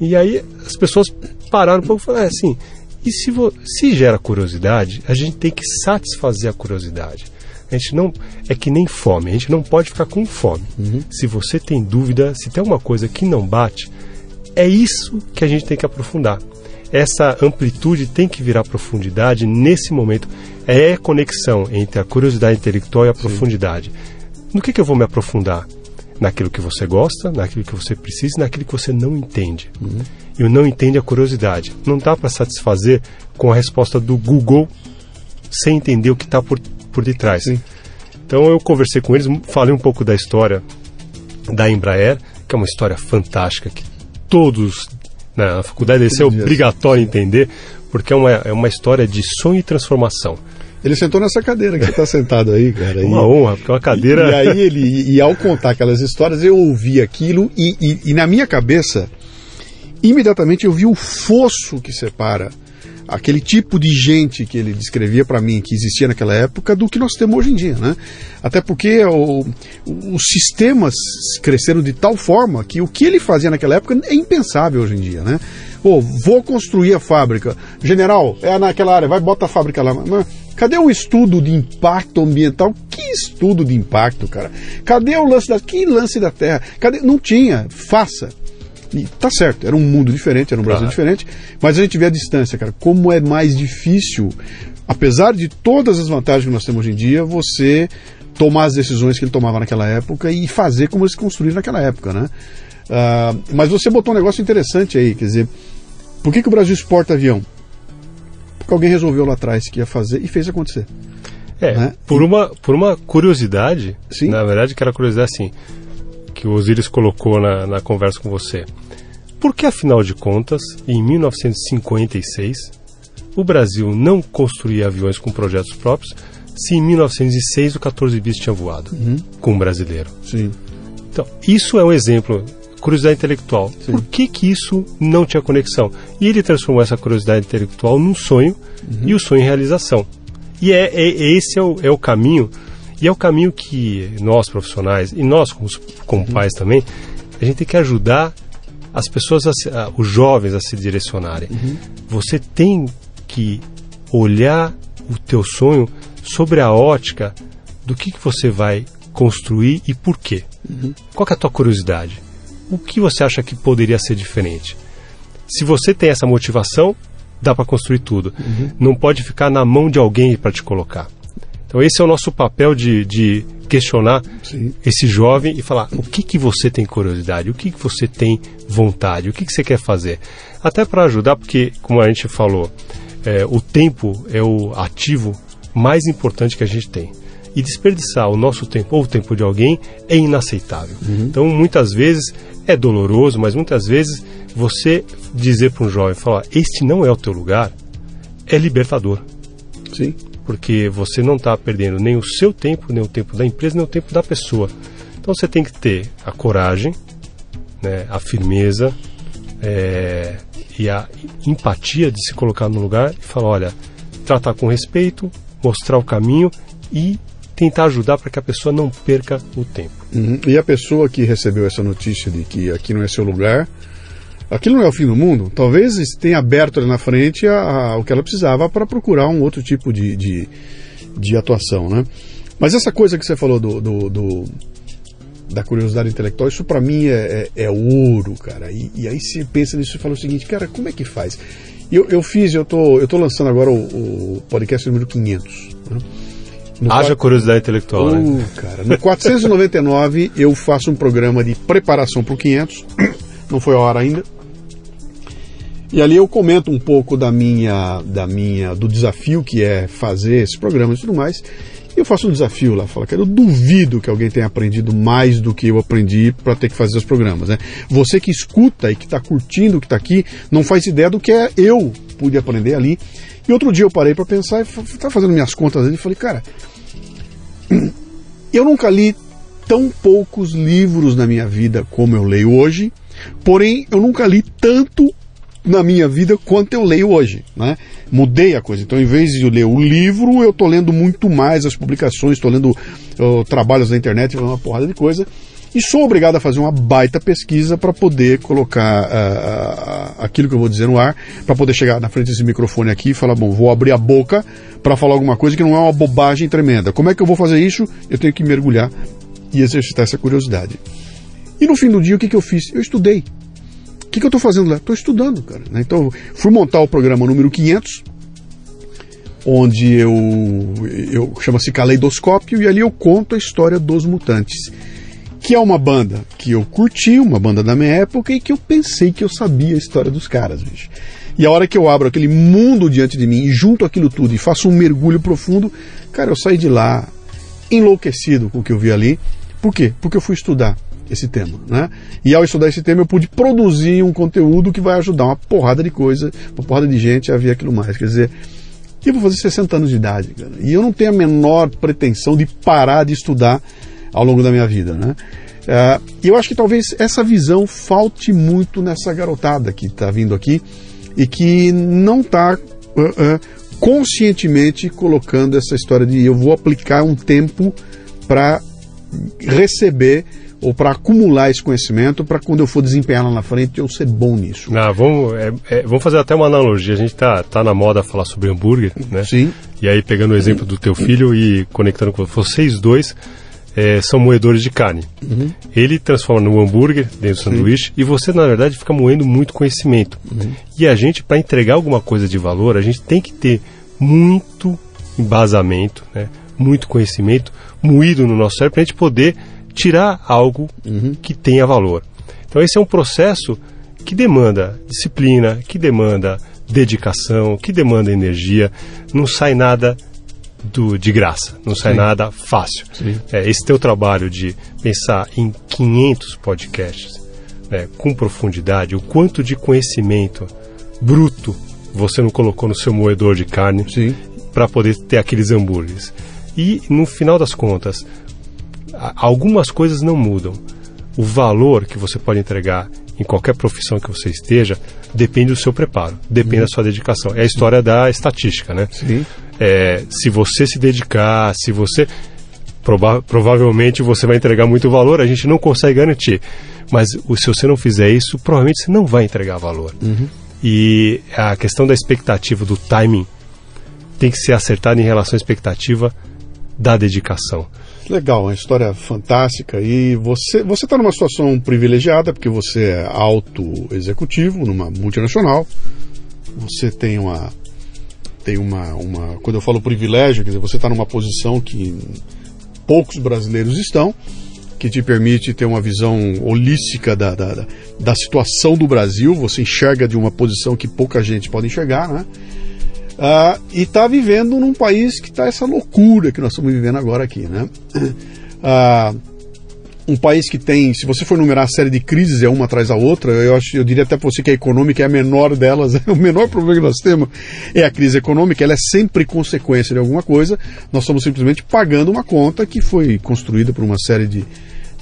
E aí as pessoas pararam um pouco e falaram assim: e se, se gera curiosidade, a gente tem que satisfazer a curiosidade. A gente não é que nem fome, a gente não pode ficar com fome. Uhum. Se você tem dúvida, se tem alguma coisa que não bate, é isso que a gente tem que aprofundar. Essa amplitude tem que virar profundidade nesse momento. É a conexão entre a curiosidade intelectual e a Sim. profundidade. No que, que eu vou me aprofundar? Naquilo que você gosta, naquilo que você precisa e naquilo que você não entende. Uhum. E o não entende a curiosidade. Não dá para satisfazer com a resposta do Google sem entender o que está por, por detrás. Sim. Então eu conversei com eles, falei um pouco da história da Embraer, que é uma história fantástica, que todos na faculdade deve ser obrigatório entender, porque é uma, é uma história de sonho e transformação. Ele sentou nessa cadeira que você está sentado aí, cara. Uma e, honra, porque é uma cadeira. E, e aí ele, e, e, ao contar aquelas histórias, eu ouvi aquilo e, e, na minha cabeça, imediatamente eu vi o fosso que separa aquele tipo de gente que ele descrevia para mim que existia naquela época do que nós temos hoje em dia, né? Até porque o, os sistemas cresceram de tal forma que o que ele fazia naquela época é impensável hoje em dia, né? Pô, vou construir a fábrica. General, é naquela área, vai, bota a fábrica lá. Mas, cadê o estudo de impacto ambiental? Que estudo de impacto, cara? Cadê o lance da. Que lance da terra? Cadê? Não tinha. Faça. E tá certo, era um mundo diferente, era um Brasil diferente, mas a gente vê a distância, cara. Como é mais difícil, apesar de todas as vantagens que nós temos hoje em dia, você tomar as decisões que ele tomava naquela época e fazer como eles construíram naquela época, né? Uh, mas você botou um negócio interessante aí, quer dizer, por que, que o Brasil exporta avião? Porque alguém resolveu lá atrás que ia fazer e fez acontecer. É, né? por, uma, por uma curiosidade, Sim. na verdade que era curiosidade assim, que o Osiris colocou na, na conversa com você. Por que, afinal de contas, em 1956, o Brasil não construía aviões com projetos próprios, se em 1906 o 14 bis tinha voado uhum. com um brasileiro? Sim. Então, isso é um exemplo curiosidade intelectual. Sim. Por que que isso não tinha conexão? E ele transformou essa curiosidade intelectual num sonho e o sonho em realização. E é, é- esse é o, é o caminho, e é o caminho que nós profissionais, e nós como, como pais também, a gente tem que ajudar as pessoas, a a- os jovens a se direcionarem. Você tem que olhar o teu sonho sobre a ótica do que, que você vai construir e por quê. Qual que é a tua curiosidade? O que você acha que poderia ser diferente? Se você tem essa motivação, dá para construir tudo. Não pode ficar na mão de alguém para te colocar. Então esse é o nosso papel de, de questionar Sim. esse jovem e falar o que que você tem curiosidade, o que que você tem vontade, o que que você quer fazer. Até para ajudar, porque como a gente falou, é, o tempo é o ativo mais importante que a gente tem. E desperdiçar o nosso tempo ou o tempo de alguém é inaceitável. Então muitas vezes é doloroso, mas muitas vezes você dizer para um jovem, falar, este não é o teu lugar, é libertador Sim. Porque você não está perdendo nem o seu tempo, nem o tempo da empresa, nem o tempo da pessoa. Então você tem que ter a coragem, né, a firmeza é, e a empatia de se colocar no lugar e falar, olha, tratar com respeito, mostrar o caminho e tentar ajudar para que a pessoa não perca o tempo. Uhum. E a pessoa que recebeu essa notícia de que aqui não é seu lugar, aquilo não é o fim do mundo. Talvez tenha aberto ali na frente a, a- o que ela precisava para procurar um outro tipo de, de, de atuação, né? Mas essa coisa que você falou do, do- do- da curiosidade intelectual, isso para mim é, é, é ouro, cara. E, e aí você pensa nisso e fala o seguinte, cara, como é que faz? Eu, eu fiz, eu tô, eu tô lançando agora o, o podcast número 500. Né? No Haja curiosidade intelectual, né? Cara, no 499 eu faço um programa de preparação para o 500, não foi a hora ainda. E ali eu comento um pouco da minha, da minha, do desafio que é fazer esse programa e tudo mais. E eu faço um desafio lá, falo, cara, eu duvido que alguém tenha aprendido mais do que eu aprendi para ter que fazer os programas, né? Você que escuta e que está curtindo o que está aqui, não faz ideia do que é eu pude aprender ali. E outro dia eu parei para pensar e estava fazendo minhas contas ali e falei, cara, eu nunca li tão poucos livros na minha vida como eu leio hoje, porém eu nunca li tanto na minha vida quanto eu leio hoje, né? Mudei a coisa. Então, em vez de eu ler o livro, eu estou lendo muito mais as publicações, estou lendo ó, trabalhos na internet, uma porrada de coisa. E sou obrigado a fazer uma baita pesquisa para poder colocar ah, ah, aquilo que eu vou dizer no ar, para poder chegar na frente desse microfone aqui e falar, bom, vou abrir a boca para falar alguma coisa que não é uma bobagem tremenda. Como é que eu vou fazer isso? Eu tenho que mergulhar e exercitar essa curiosidade. E no fim do dia, o que, que eu fiz? Eu estudei. Que, que eu estou fazendo lá? Estou estudando, cara. né? Então, fui montar o programa número 500, onde eu, eu chama-se Caleidoscópio, e ali eu conto a história dos Mutantes, que é uma banda que eu curti, uma banda da minha época, e que eu pensei que eu sabia a história dos caras, bicho. E a hora que eu abro aquele mundo diante de mim e junto aquilo tudo e faço um mergulho profundo, cara, eu saí de lá enlouquecido com o que eu vi ali. Por quê? Porque eu fui estudar esse tema, né? E ao estudar esse tema eu pude produzir um conteúdo que vai ajudar uma porrada de coisa, uma porrada de gente a ver aquilo mais. Quer dizer, eu vou fazer 60 anos de idade, cara, e eu não tenho a menor pretensão de parar de estudar ao longo da minha vida, né? Ah, E eu acho que talvez essa visão falte muito nessa garotada que está vindo aqui e que não está conscientemente colocando essa história de eu vou aplicar um tempo para receber ou para acumular esse conhecimento para quando eu for desempenhar lá na frente eu ser bom nisso. Ah, vamos, é- é- vamos fazer até uma analogia. A gente tá, tá na moda falar sobre hambúrguer, né? Sim. E aí, pegando o exemplo do teu filho e conectando com vocês dois, é, são moedores de carne. Ele transforma no hambúrguer, dentro do sanduíche, e você, na verdade, fica moendo muito conhecimento. E a gente, para entregar alguma coisa de valor, a gente tem que ter muito embasamento, né? muito conhecimento moído no nosso cérebro para a gente poder tirar algo que tenha valor. Então, esse é um processo que demanda disciplina, que demanda dedicação, que demanda energia. Não sai nada do, de graça, não sai Sim. nada fácil. É, esse teu trabalho de pensar em 500 podcasts né, com profundidade, o quanto de conhecimento bruto você não colocou no seu moedor de carne para poder ter aqueles hambúrgueres. E no final das contas, algumas coisas não mudam, o valor que você pode entregar em qualquer profissão que você esteja depende do seu preparo, depende uhum. da sua dedicação. É a história da estatística, né? Sim. É, se você se dedicar, se você prova provavelmente você vai entregar muito valor, a gente não consegue garantir. Mas se você não fizer isso, provavelmente você não vai entregar valor. Uhum. E a questão da expectativa, do timing, tem que ser acertada em relação à expectativa da dedicação. Legal, uma história fantástica. E você você está numa situação privilegiada porque você é auto executivo numa multinacional. Você tem uma tem uma, uma quando eu falo privilégio, quer dizer, você está numa posição que poucos brasileiros estão, que te permite ter uma visão holística da, da, da situação do Brasil. Você enxerga de uma posição que pouca gente pode enxergar, né? Uh, e está vivendo num país que está essa loucura que nós estamos vivendo agora aqui, né? Uh, um país que tem, se você for numerar a série de crises, é uma atrás da outra, eu, acho, eu diria até para você que a econômica é a menor delas, o menor problema que nós temos é a crise econômica, ela é sempre consequência de alguma coisa, nós estamos simplesmente pagando uma conta que foi construída por uma série de,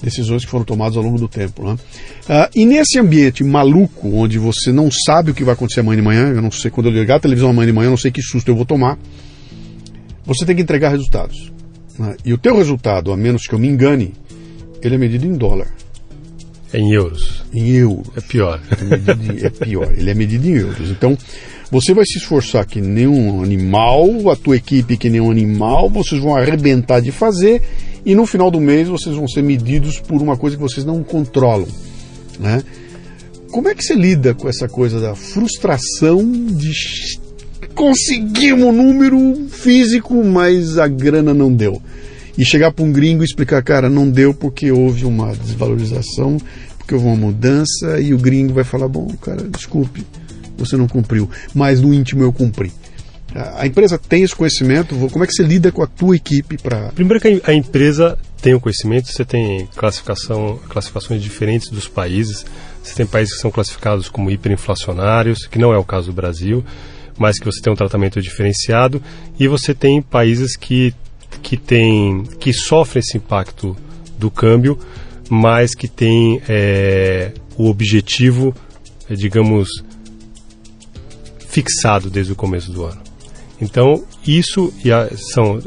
decisões que foram tomadas ao longo do tempo. Né? Uh, e nesse ambiente maluco, onde você não sabe o que vai acontecer amanhã de manhã, eu não sei quando eu ligar a televisão amanhã de manhã, eu não sei que susto eu vou tomar, você tem que entregar resultados. Né? E o teu resultado, a menos que eu me engane, ele é medido em dólar. É em euros. Em euros. É pior. É, é pior. Ele é medido em euros. Então, você vai se esforçar que nem um animal, a tua equipe que nem um animal, vocês vão arrebentar de fazer e no final do mês vocês vão ser medidos por uma coisa que vocês não controlam. Né? Como é que você lida com essa coisa da frustração de conseguir um número físico, mas a grana não deu? E chegar para um gringo e explicar, cara, não deu porque houve uma desvalorização, porque houve uma mudança, e o gringo vai falar, bom, cara, desculpe, você não cumpriu, mas no íntimo eu cumpri. A empresa tem esse conhecimento? Como é que você lida com a tua equipe para? Primeiro que a empresa tem o conhecimento. Você tem classificação, classificações diferentes dos países. Você tem países que são classificados como hiperinflacionários, que não é o caso do Brasil, mas que você tem um tratamento diferenciado. E você tem países que que tem que sofrem esse impacto do câmbio, mas que tem é, o objetivo, digamos, fixado desde o começo do ano. Então, isso a, são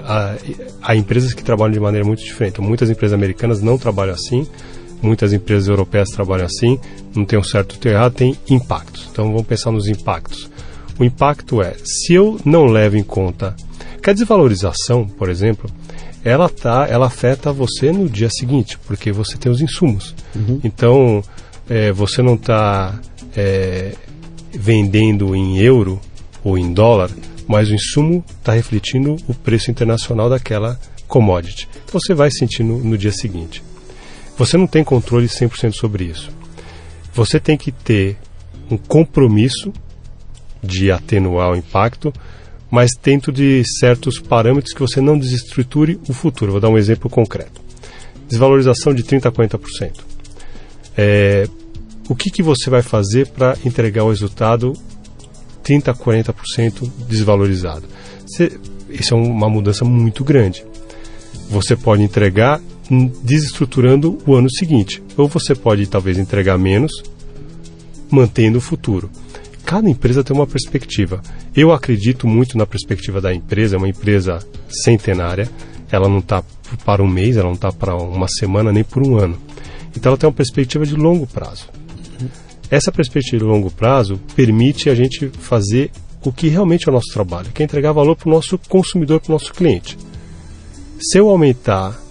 há empresas que trabalham de maneira muito diferente. Muitas empresas americanas não trabalham assim, muitas empresas europeias trabalham assim, não tem um certo ou errado, tem impactos. Então, vamos pensar nos impactos. O impacto é, se eu não levo em conta que a desvalorização, por exemplo, ela tá, ela afeta você no dia seguinte, porque você tem os insumos. Uhum. Então, é, você não está é, vendendo em euro ou em dólar, mas o insumo está refletindo o preço internacional daquela commodity. Você vai sentir no, no dia seguinte. Você não tem controle 100% sobre isso. Você tem que ter um compromisso de atenuar o impacto, mas dentro de certos parâmetros que você não desestruture o futuro. Vou dar um exemplo concreto. Desvalorização de 30% a 40%. É, o que, que você vai fazer para entregar o resultado 30% a 40% desvalorizado. Você, isso é uma mudança muito grande. Você pode entregar desestruturando o ano seguinte, ou você pode talvez entregar menos, mantendo o futuro. Cada empresa tem uma perspectiva. Eu acredito muito na perspectiva da empresa, é uma empresa centenária, ela não está para um mês, ela não está para uma semana, nem por um ano. Então ela tem uma perspectiva de longo prazo. Essa perspectiva de longo prazo permite a gente fazer o que realmente é o nosso trabalho, que é entregar valor para o nosso consumidor, para o nosso cliente. Se eu aumentar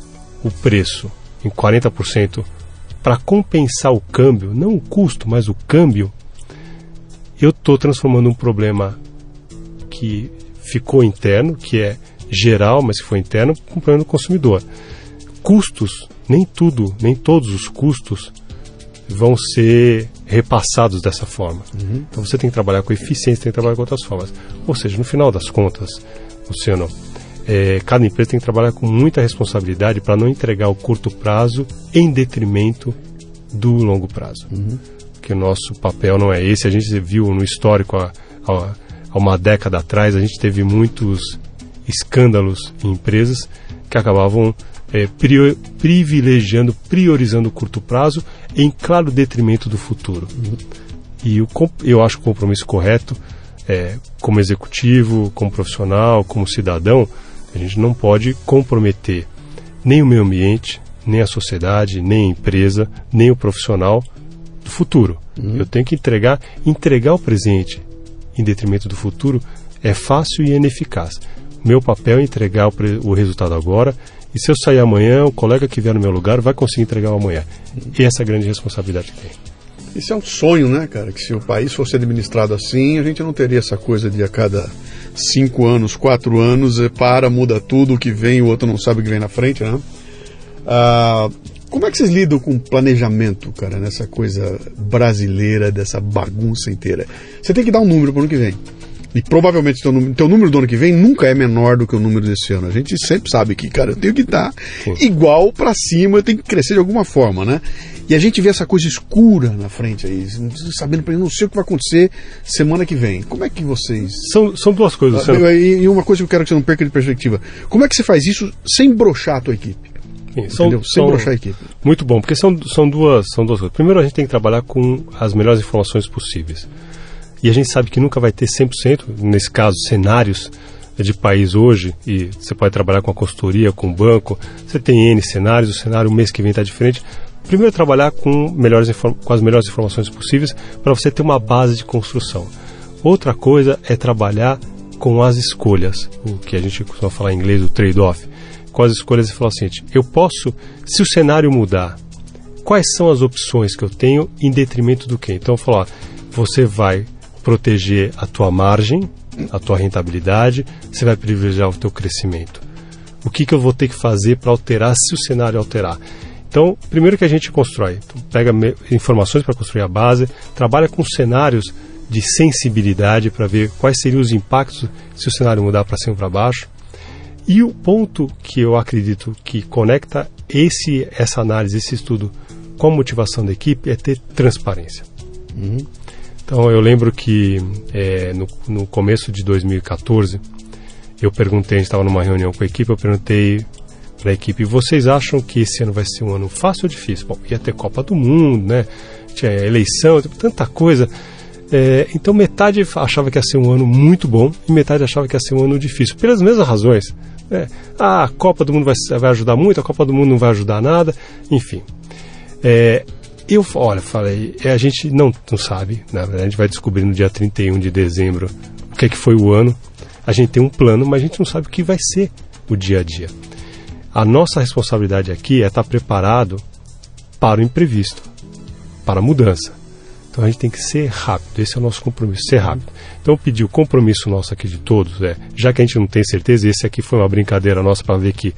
o preço em 40% para compensar o câmbio, não o custo, mas o câmbio, eu estou transformando um problema que ficou interno, que é geral, mas que foi interno, com um problema do consumidor. Custos, nem tudo, nem todos os custos vão ser repassados dessa forma. Uhum. Então você tem que trabalhar com eficiência, tem que trabalhar com outras formas. Ou seja, no final das contas, Luciano, é, cada empresa tem que trabalhar com muita responsabilidade para não entregar o curto prazo em detrimento do longo prazo. Uhum. Porque o nosso papel não é esse. A gente viu no histórico há, há, há uma década atrás, a gente teve muitos escândalos em empresas que acabavam é, prior, privilegiando, priorizando o curto prazo em claro detrimento do futuro. Uhum. E o, eu acho o compromisso correto, é, como executivo, como profissional, como cidadão, a gente não pode comprometer nem o meio ambiente, nem a sociedade, nem a empresa, nem o profissional do futuro. Uhum. Eu tenho que entregar, entregar o presente em detrimento do futuro é fácil e ineficaz. Meu papel é entregar o, o resultado agora e se eu sair amanhã, o colega que vier no meu lugar vai conseguir entregar amanhã. E essa é a grande responsabilidade que tem. Isso é um sonho, né, cara? Que se o país fosse administrado assim, a gente não teria essa coisa de a cada cinco anos, quatro anos, é, para, muda tudo, o que vem, o outro não sabe o que vem na frente, né? Ah, como é que vocês lidam com planejamento, cara, nessa coisa brasileira, dessa bagunça inteira? Você tem que dar um número para o ano que vem. E provavelmente teu, teu número do ano que vem nunca é menor do que o número desse ano. A gente sempre sabe que, cara, eu tenho que estar igual para cima, eu tenho que crescer de alguma forma, né? E a gente vê essa coisa escura na frente aí, sabendo para não sei o que vai acontecer semana que vem. Como é que vocês. São, são duas coisas. Ah, e, uma coisa que eu quero que você não perca de perspectiva. Como é que você faz isso sem brochar a tua equipe? Sim, são, sem são, brochar a equipe. Muito bom, porque são, são, duas, são duas coisas. Primeiro, a gente tem que trabalhar com as melhores informações possíveis. E a gente sabe que nunca vai ter 100%, nesse caso, cenários de país hoje, e você pode trabalhar com a consultoria, com o banco, você tem N cenários, o cenário o mês que vem está diferente. Primeiro, trabalhar com, melhores, com as melhores informações possíveis para você ter uma base de construção. Outra coisa é trabalhar com as escolhas, o que a gente costuma falar em inglês, o trade-off. Com as escolhas e falar assim, eu posso, se o cenário mudar, quais são as opções que eu tenho em detrimento do que? Então, falar, você vai proteger a tua margem, a tua rentabilidade, você vai privilegiar o teu crescimento. O que, que eu vou ter que fazer para alterar se o cenário alterar? Então, primeiro que a gente constrói, então, pega informações para construir a base, trabalha com cenários de sensibilidade para ver quais seriam os impactos se o cenário mudar para cima ou para baixo. E o ponto que eu acredito que conecta esse, essa análise, esse estudo com a motivação da equipe é ter transparência. Uhum. Então eu lembro que é, no, no, começo de 2014 eu perguntei, a gente estava numa reunião com a equipe, eu perguntei para a equipe, vocês acham que esse ano vai ser um ano fácil ou difícil? Bom, ia ter Copa do Mundo, né? Tinha eleição, tanta coisa. É, então metade achava que ia ser um ano muito bom e metade achava que ia ser um ano difícil, pelas mesmas razões. Né? Ah, a Copa do Mundo vai, vai ajudar muito, a Copa do Mundo não vai ajudar nada, enfim. É, eu, olha, falei, é, a gente não, não sabe, na verdade, a gente vai descobrir no dia 31 de dezembro o que é que foi o ano. A gente tem um plano, mas a gente não sabe o que vai ser o dia a dia. A nossa responsabilidade aqui é estar preparado para o imprevisto, para a mudança. Então a gente tem que ser rápido, esse é o nosso compromisso, ser rápido. Então pedi o compromisso nosso aqui de todos, é, já que a gente não tem certeza, esse aqui foi uma brincadeira nossa para ver que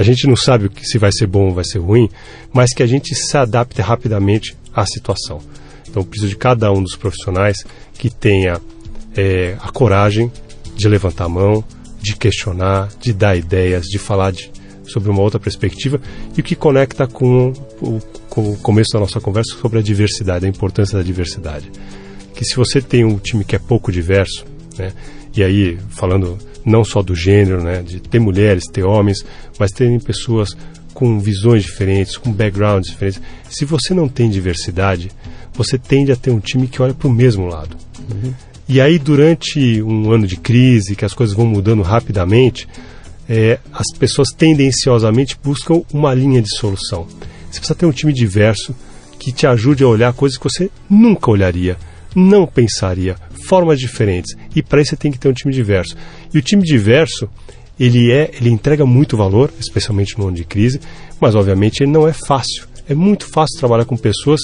a gente não sabe se vai ser bom ou vai ser ruim, mas que a gente se adapte rapidamente à situação. Então preciso de cada um dos profissionais que tenha é, a coragem de levantar a mão, de questionar, de dar ideias, de falar de, sobre uma outra perspectiva e o que conecta com o, com o começo da nossa conversa sobre a diversidade, a importância da diversidade. Que se você tem um time que é pouco diverso, né, e aí falando não só do gênero, né, de ter mulheres, ter homens, mas terem pessoas com visões diferentes, com backgrounds diferentes. Se você não tem diversidade, você tende a ter um time que olha para o mesmo lado. Uhum. E aí, durante um ano de crise, que as coisas vão mudando rapidamente, é, as pessoas tendenciosamente buscam uma linha de solução. Você precisa ter um time diverso que te ajude a olhar coisas que você nunca olharia, não pensaria, formas diferentes. E para isso você tem que ter um time diverso. E o time diverso, ele é, ele entrega muito valor, especialmente no ano de crise, mas obviamente ele não é fácil. É muito fácil trabalhar com pessoas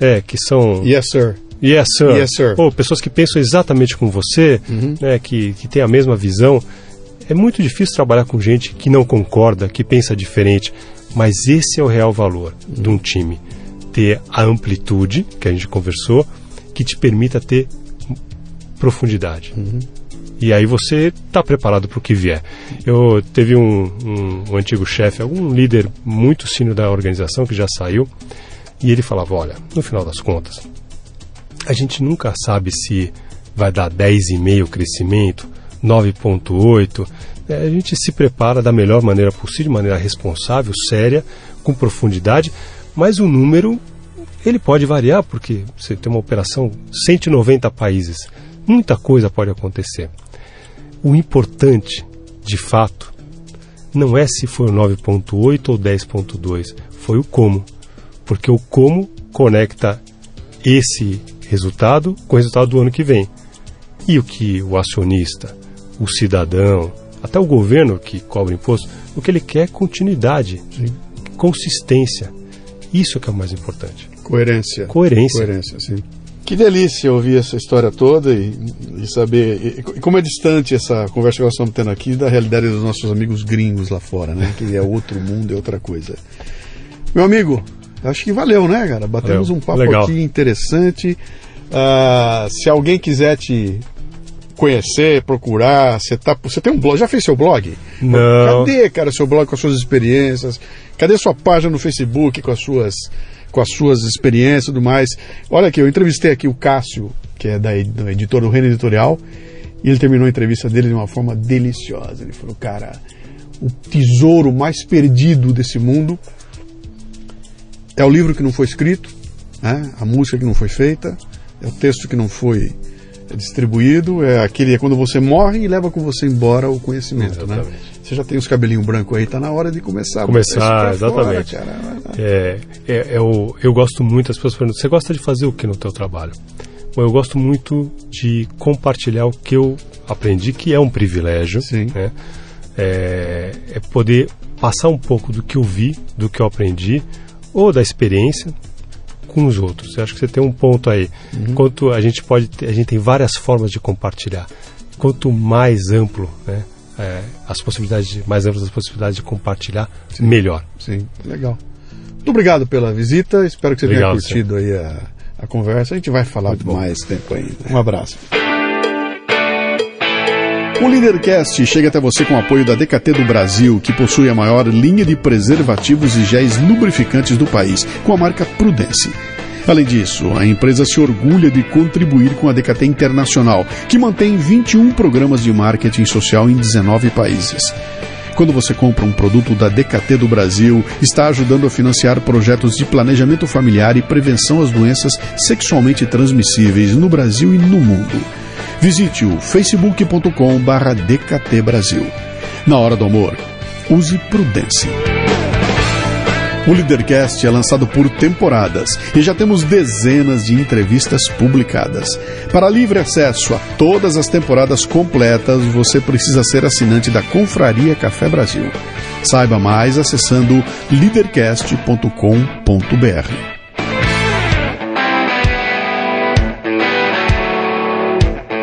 é, que são Yes, sir. Yes, sir. Yes, sir. Ou pessoas que pensam exatamente como você, uhum. né, que, que têm a mesma visão. É muito difícil trabalhar com gente que não concorda, que pensa diferente, mas esse é o real valor de um time. Ter a amplitude, que a gente conversou, que te permita ter profundidade. Uhum. E aí você está preparado para o que vier. Eu teve um, um, um antigo chefe, algum líder muito sino da organização que já saiu, e ele falava: olha, no final das contas, a gente nunca sabe se vai dar 10,5 crescimento 9.8. É, a gente se prepara da melhor maneira possível, de maneira responsável, séria, com profundidade, mas o número ele pode variar porque você tem uma operação 190 países, muita coisa pode acontecer. O importante, de fato, não é se foi o 9.8 ou 10.2, foi o como. Porque o como conecta esse resultado com o resultado do ano que vem. E o que o acionista, o cidadão, até o governo que cobra imposto, o que ele quer é continuidade, Sim. consistência. Isso que é o mais importante. Coerência. Coerência. Coerência, sim. Que delícia ouvir essa história toda e, e saber e, como é distante essa conversa que nós estamos tendo aqui da realidade dos nossos amigos gringos lá fora, né? Que é outro mundo, é outra coisa. Meu amigo, acho que valeu, né, cara? Batemos valeu. um papo Legal. aqui interessante. Uh, se alguém quiser te conhecer, procurar, você, tá, você tem um blog, já fez seu blog? Não. Cadê, cara, seu blog com as suas experiências? Cadê sua página no Facebook com as suas com as suas experiências e tudo mais. Olha aqui, eu entrevistei aqui o Cássio, que é da, do editor do Reino Editorial, e ele terminou a entrevista dele de uma forma deliciosa. Ele falou, cara, o tesouro mais perdido desse mundo é o livro que não foi escrito, né? a música que não foi feita, é o texto que não foi distribuído, é aquele é quando você morre e leva com você embora o conhecimento, né? Exatamente. né? Você já tem os cabelinhos brancos aí, tá na hora de começar. Começar, exatamente. Fora, é, é, é o, eu gosto muito, as pessoas perguntam, você gosta de fazer o que no teu trabalho? Bom, eu gosto muito de compartilhar o que eu aprendi, que é um privilégio. Sim. Né? É, é poder passar um pouco do que eu vi, do que eu aprendi, ou da experiência, com os outros. Eu acho que você tem um ponto aí. Uhum. Quanto a gente pode, a gente tem várias formas de compartilhar. Quanto mais amplo, né, é, as possibilidades, mais amplas as possibilidades de compartilhar, Sim. melhor. Sim, legal. Muito obrigado pela visita. Espero que você tenha curtido aí a, a, conversa. A gente vai falar Muito mais tempo ainda. Um abraço. O Leadercast chega até você com o apoio da DKT do Brasil, que possui a maior linha de preservativos e géis lubrificantes do país, com a marca Prudence. Além disso, a empresa se orgulha de contribuir com a DKT Internacional, que mantém 21 programas de marketing social em 19 países. Quando você compra um produto da DKT do Brasil, está ajudando a financiar projetos de planejamento familiar e prevenção às doenças sexualmente transmissíveis no Brasil e no mundo. Visite o facebook.com/dkt Brasil. Na hora do amor, use prudência. O Leadercast é lançado por temporadas e já temos dezenas de entrevistas publicadas. Para livre acesso a todas as temporadas completas, você precisa ser assinante da Confraria Café Brasil. Saiba mais acessando leadercast.com.br.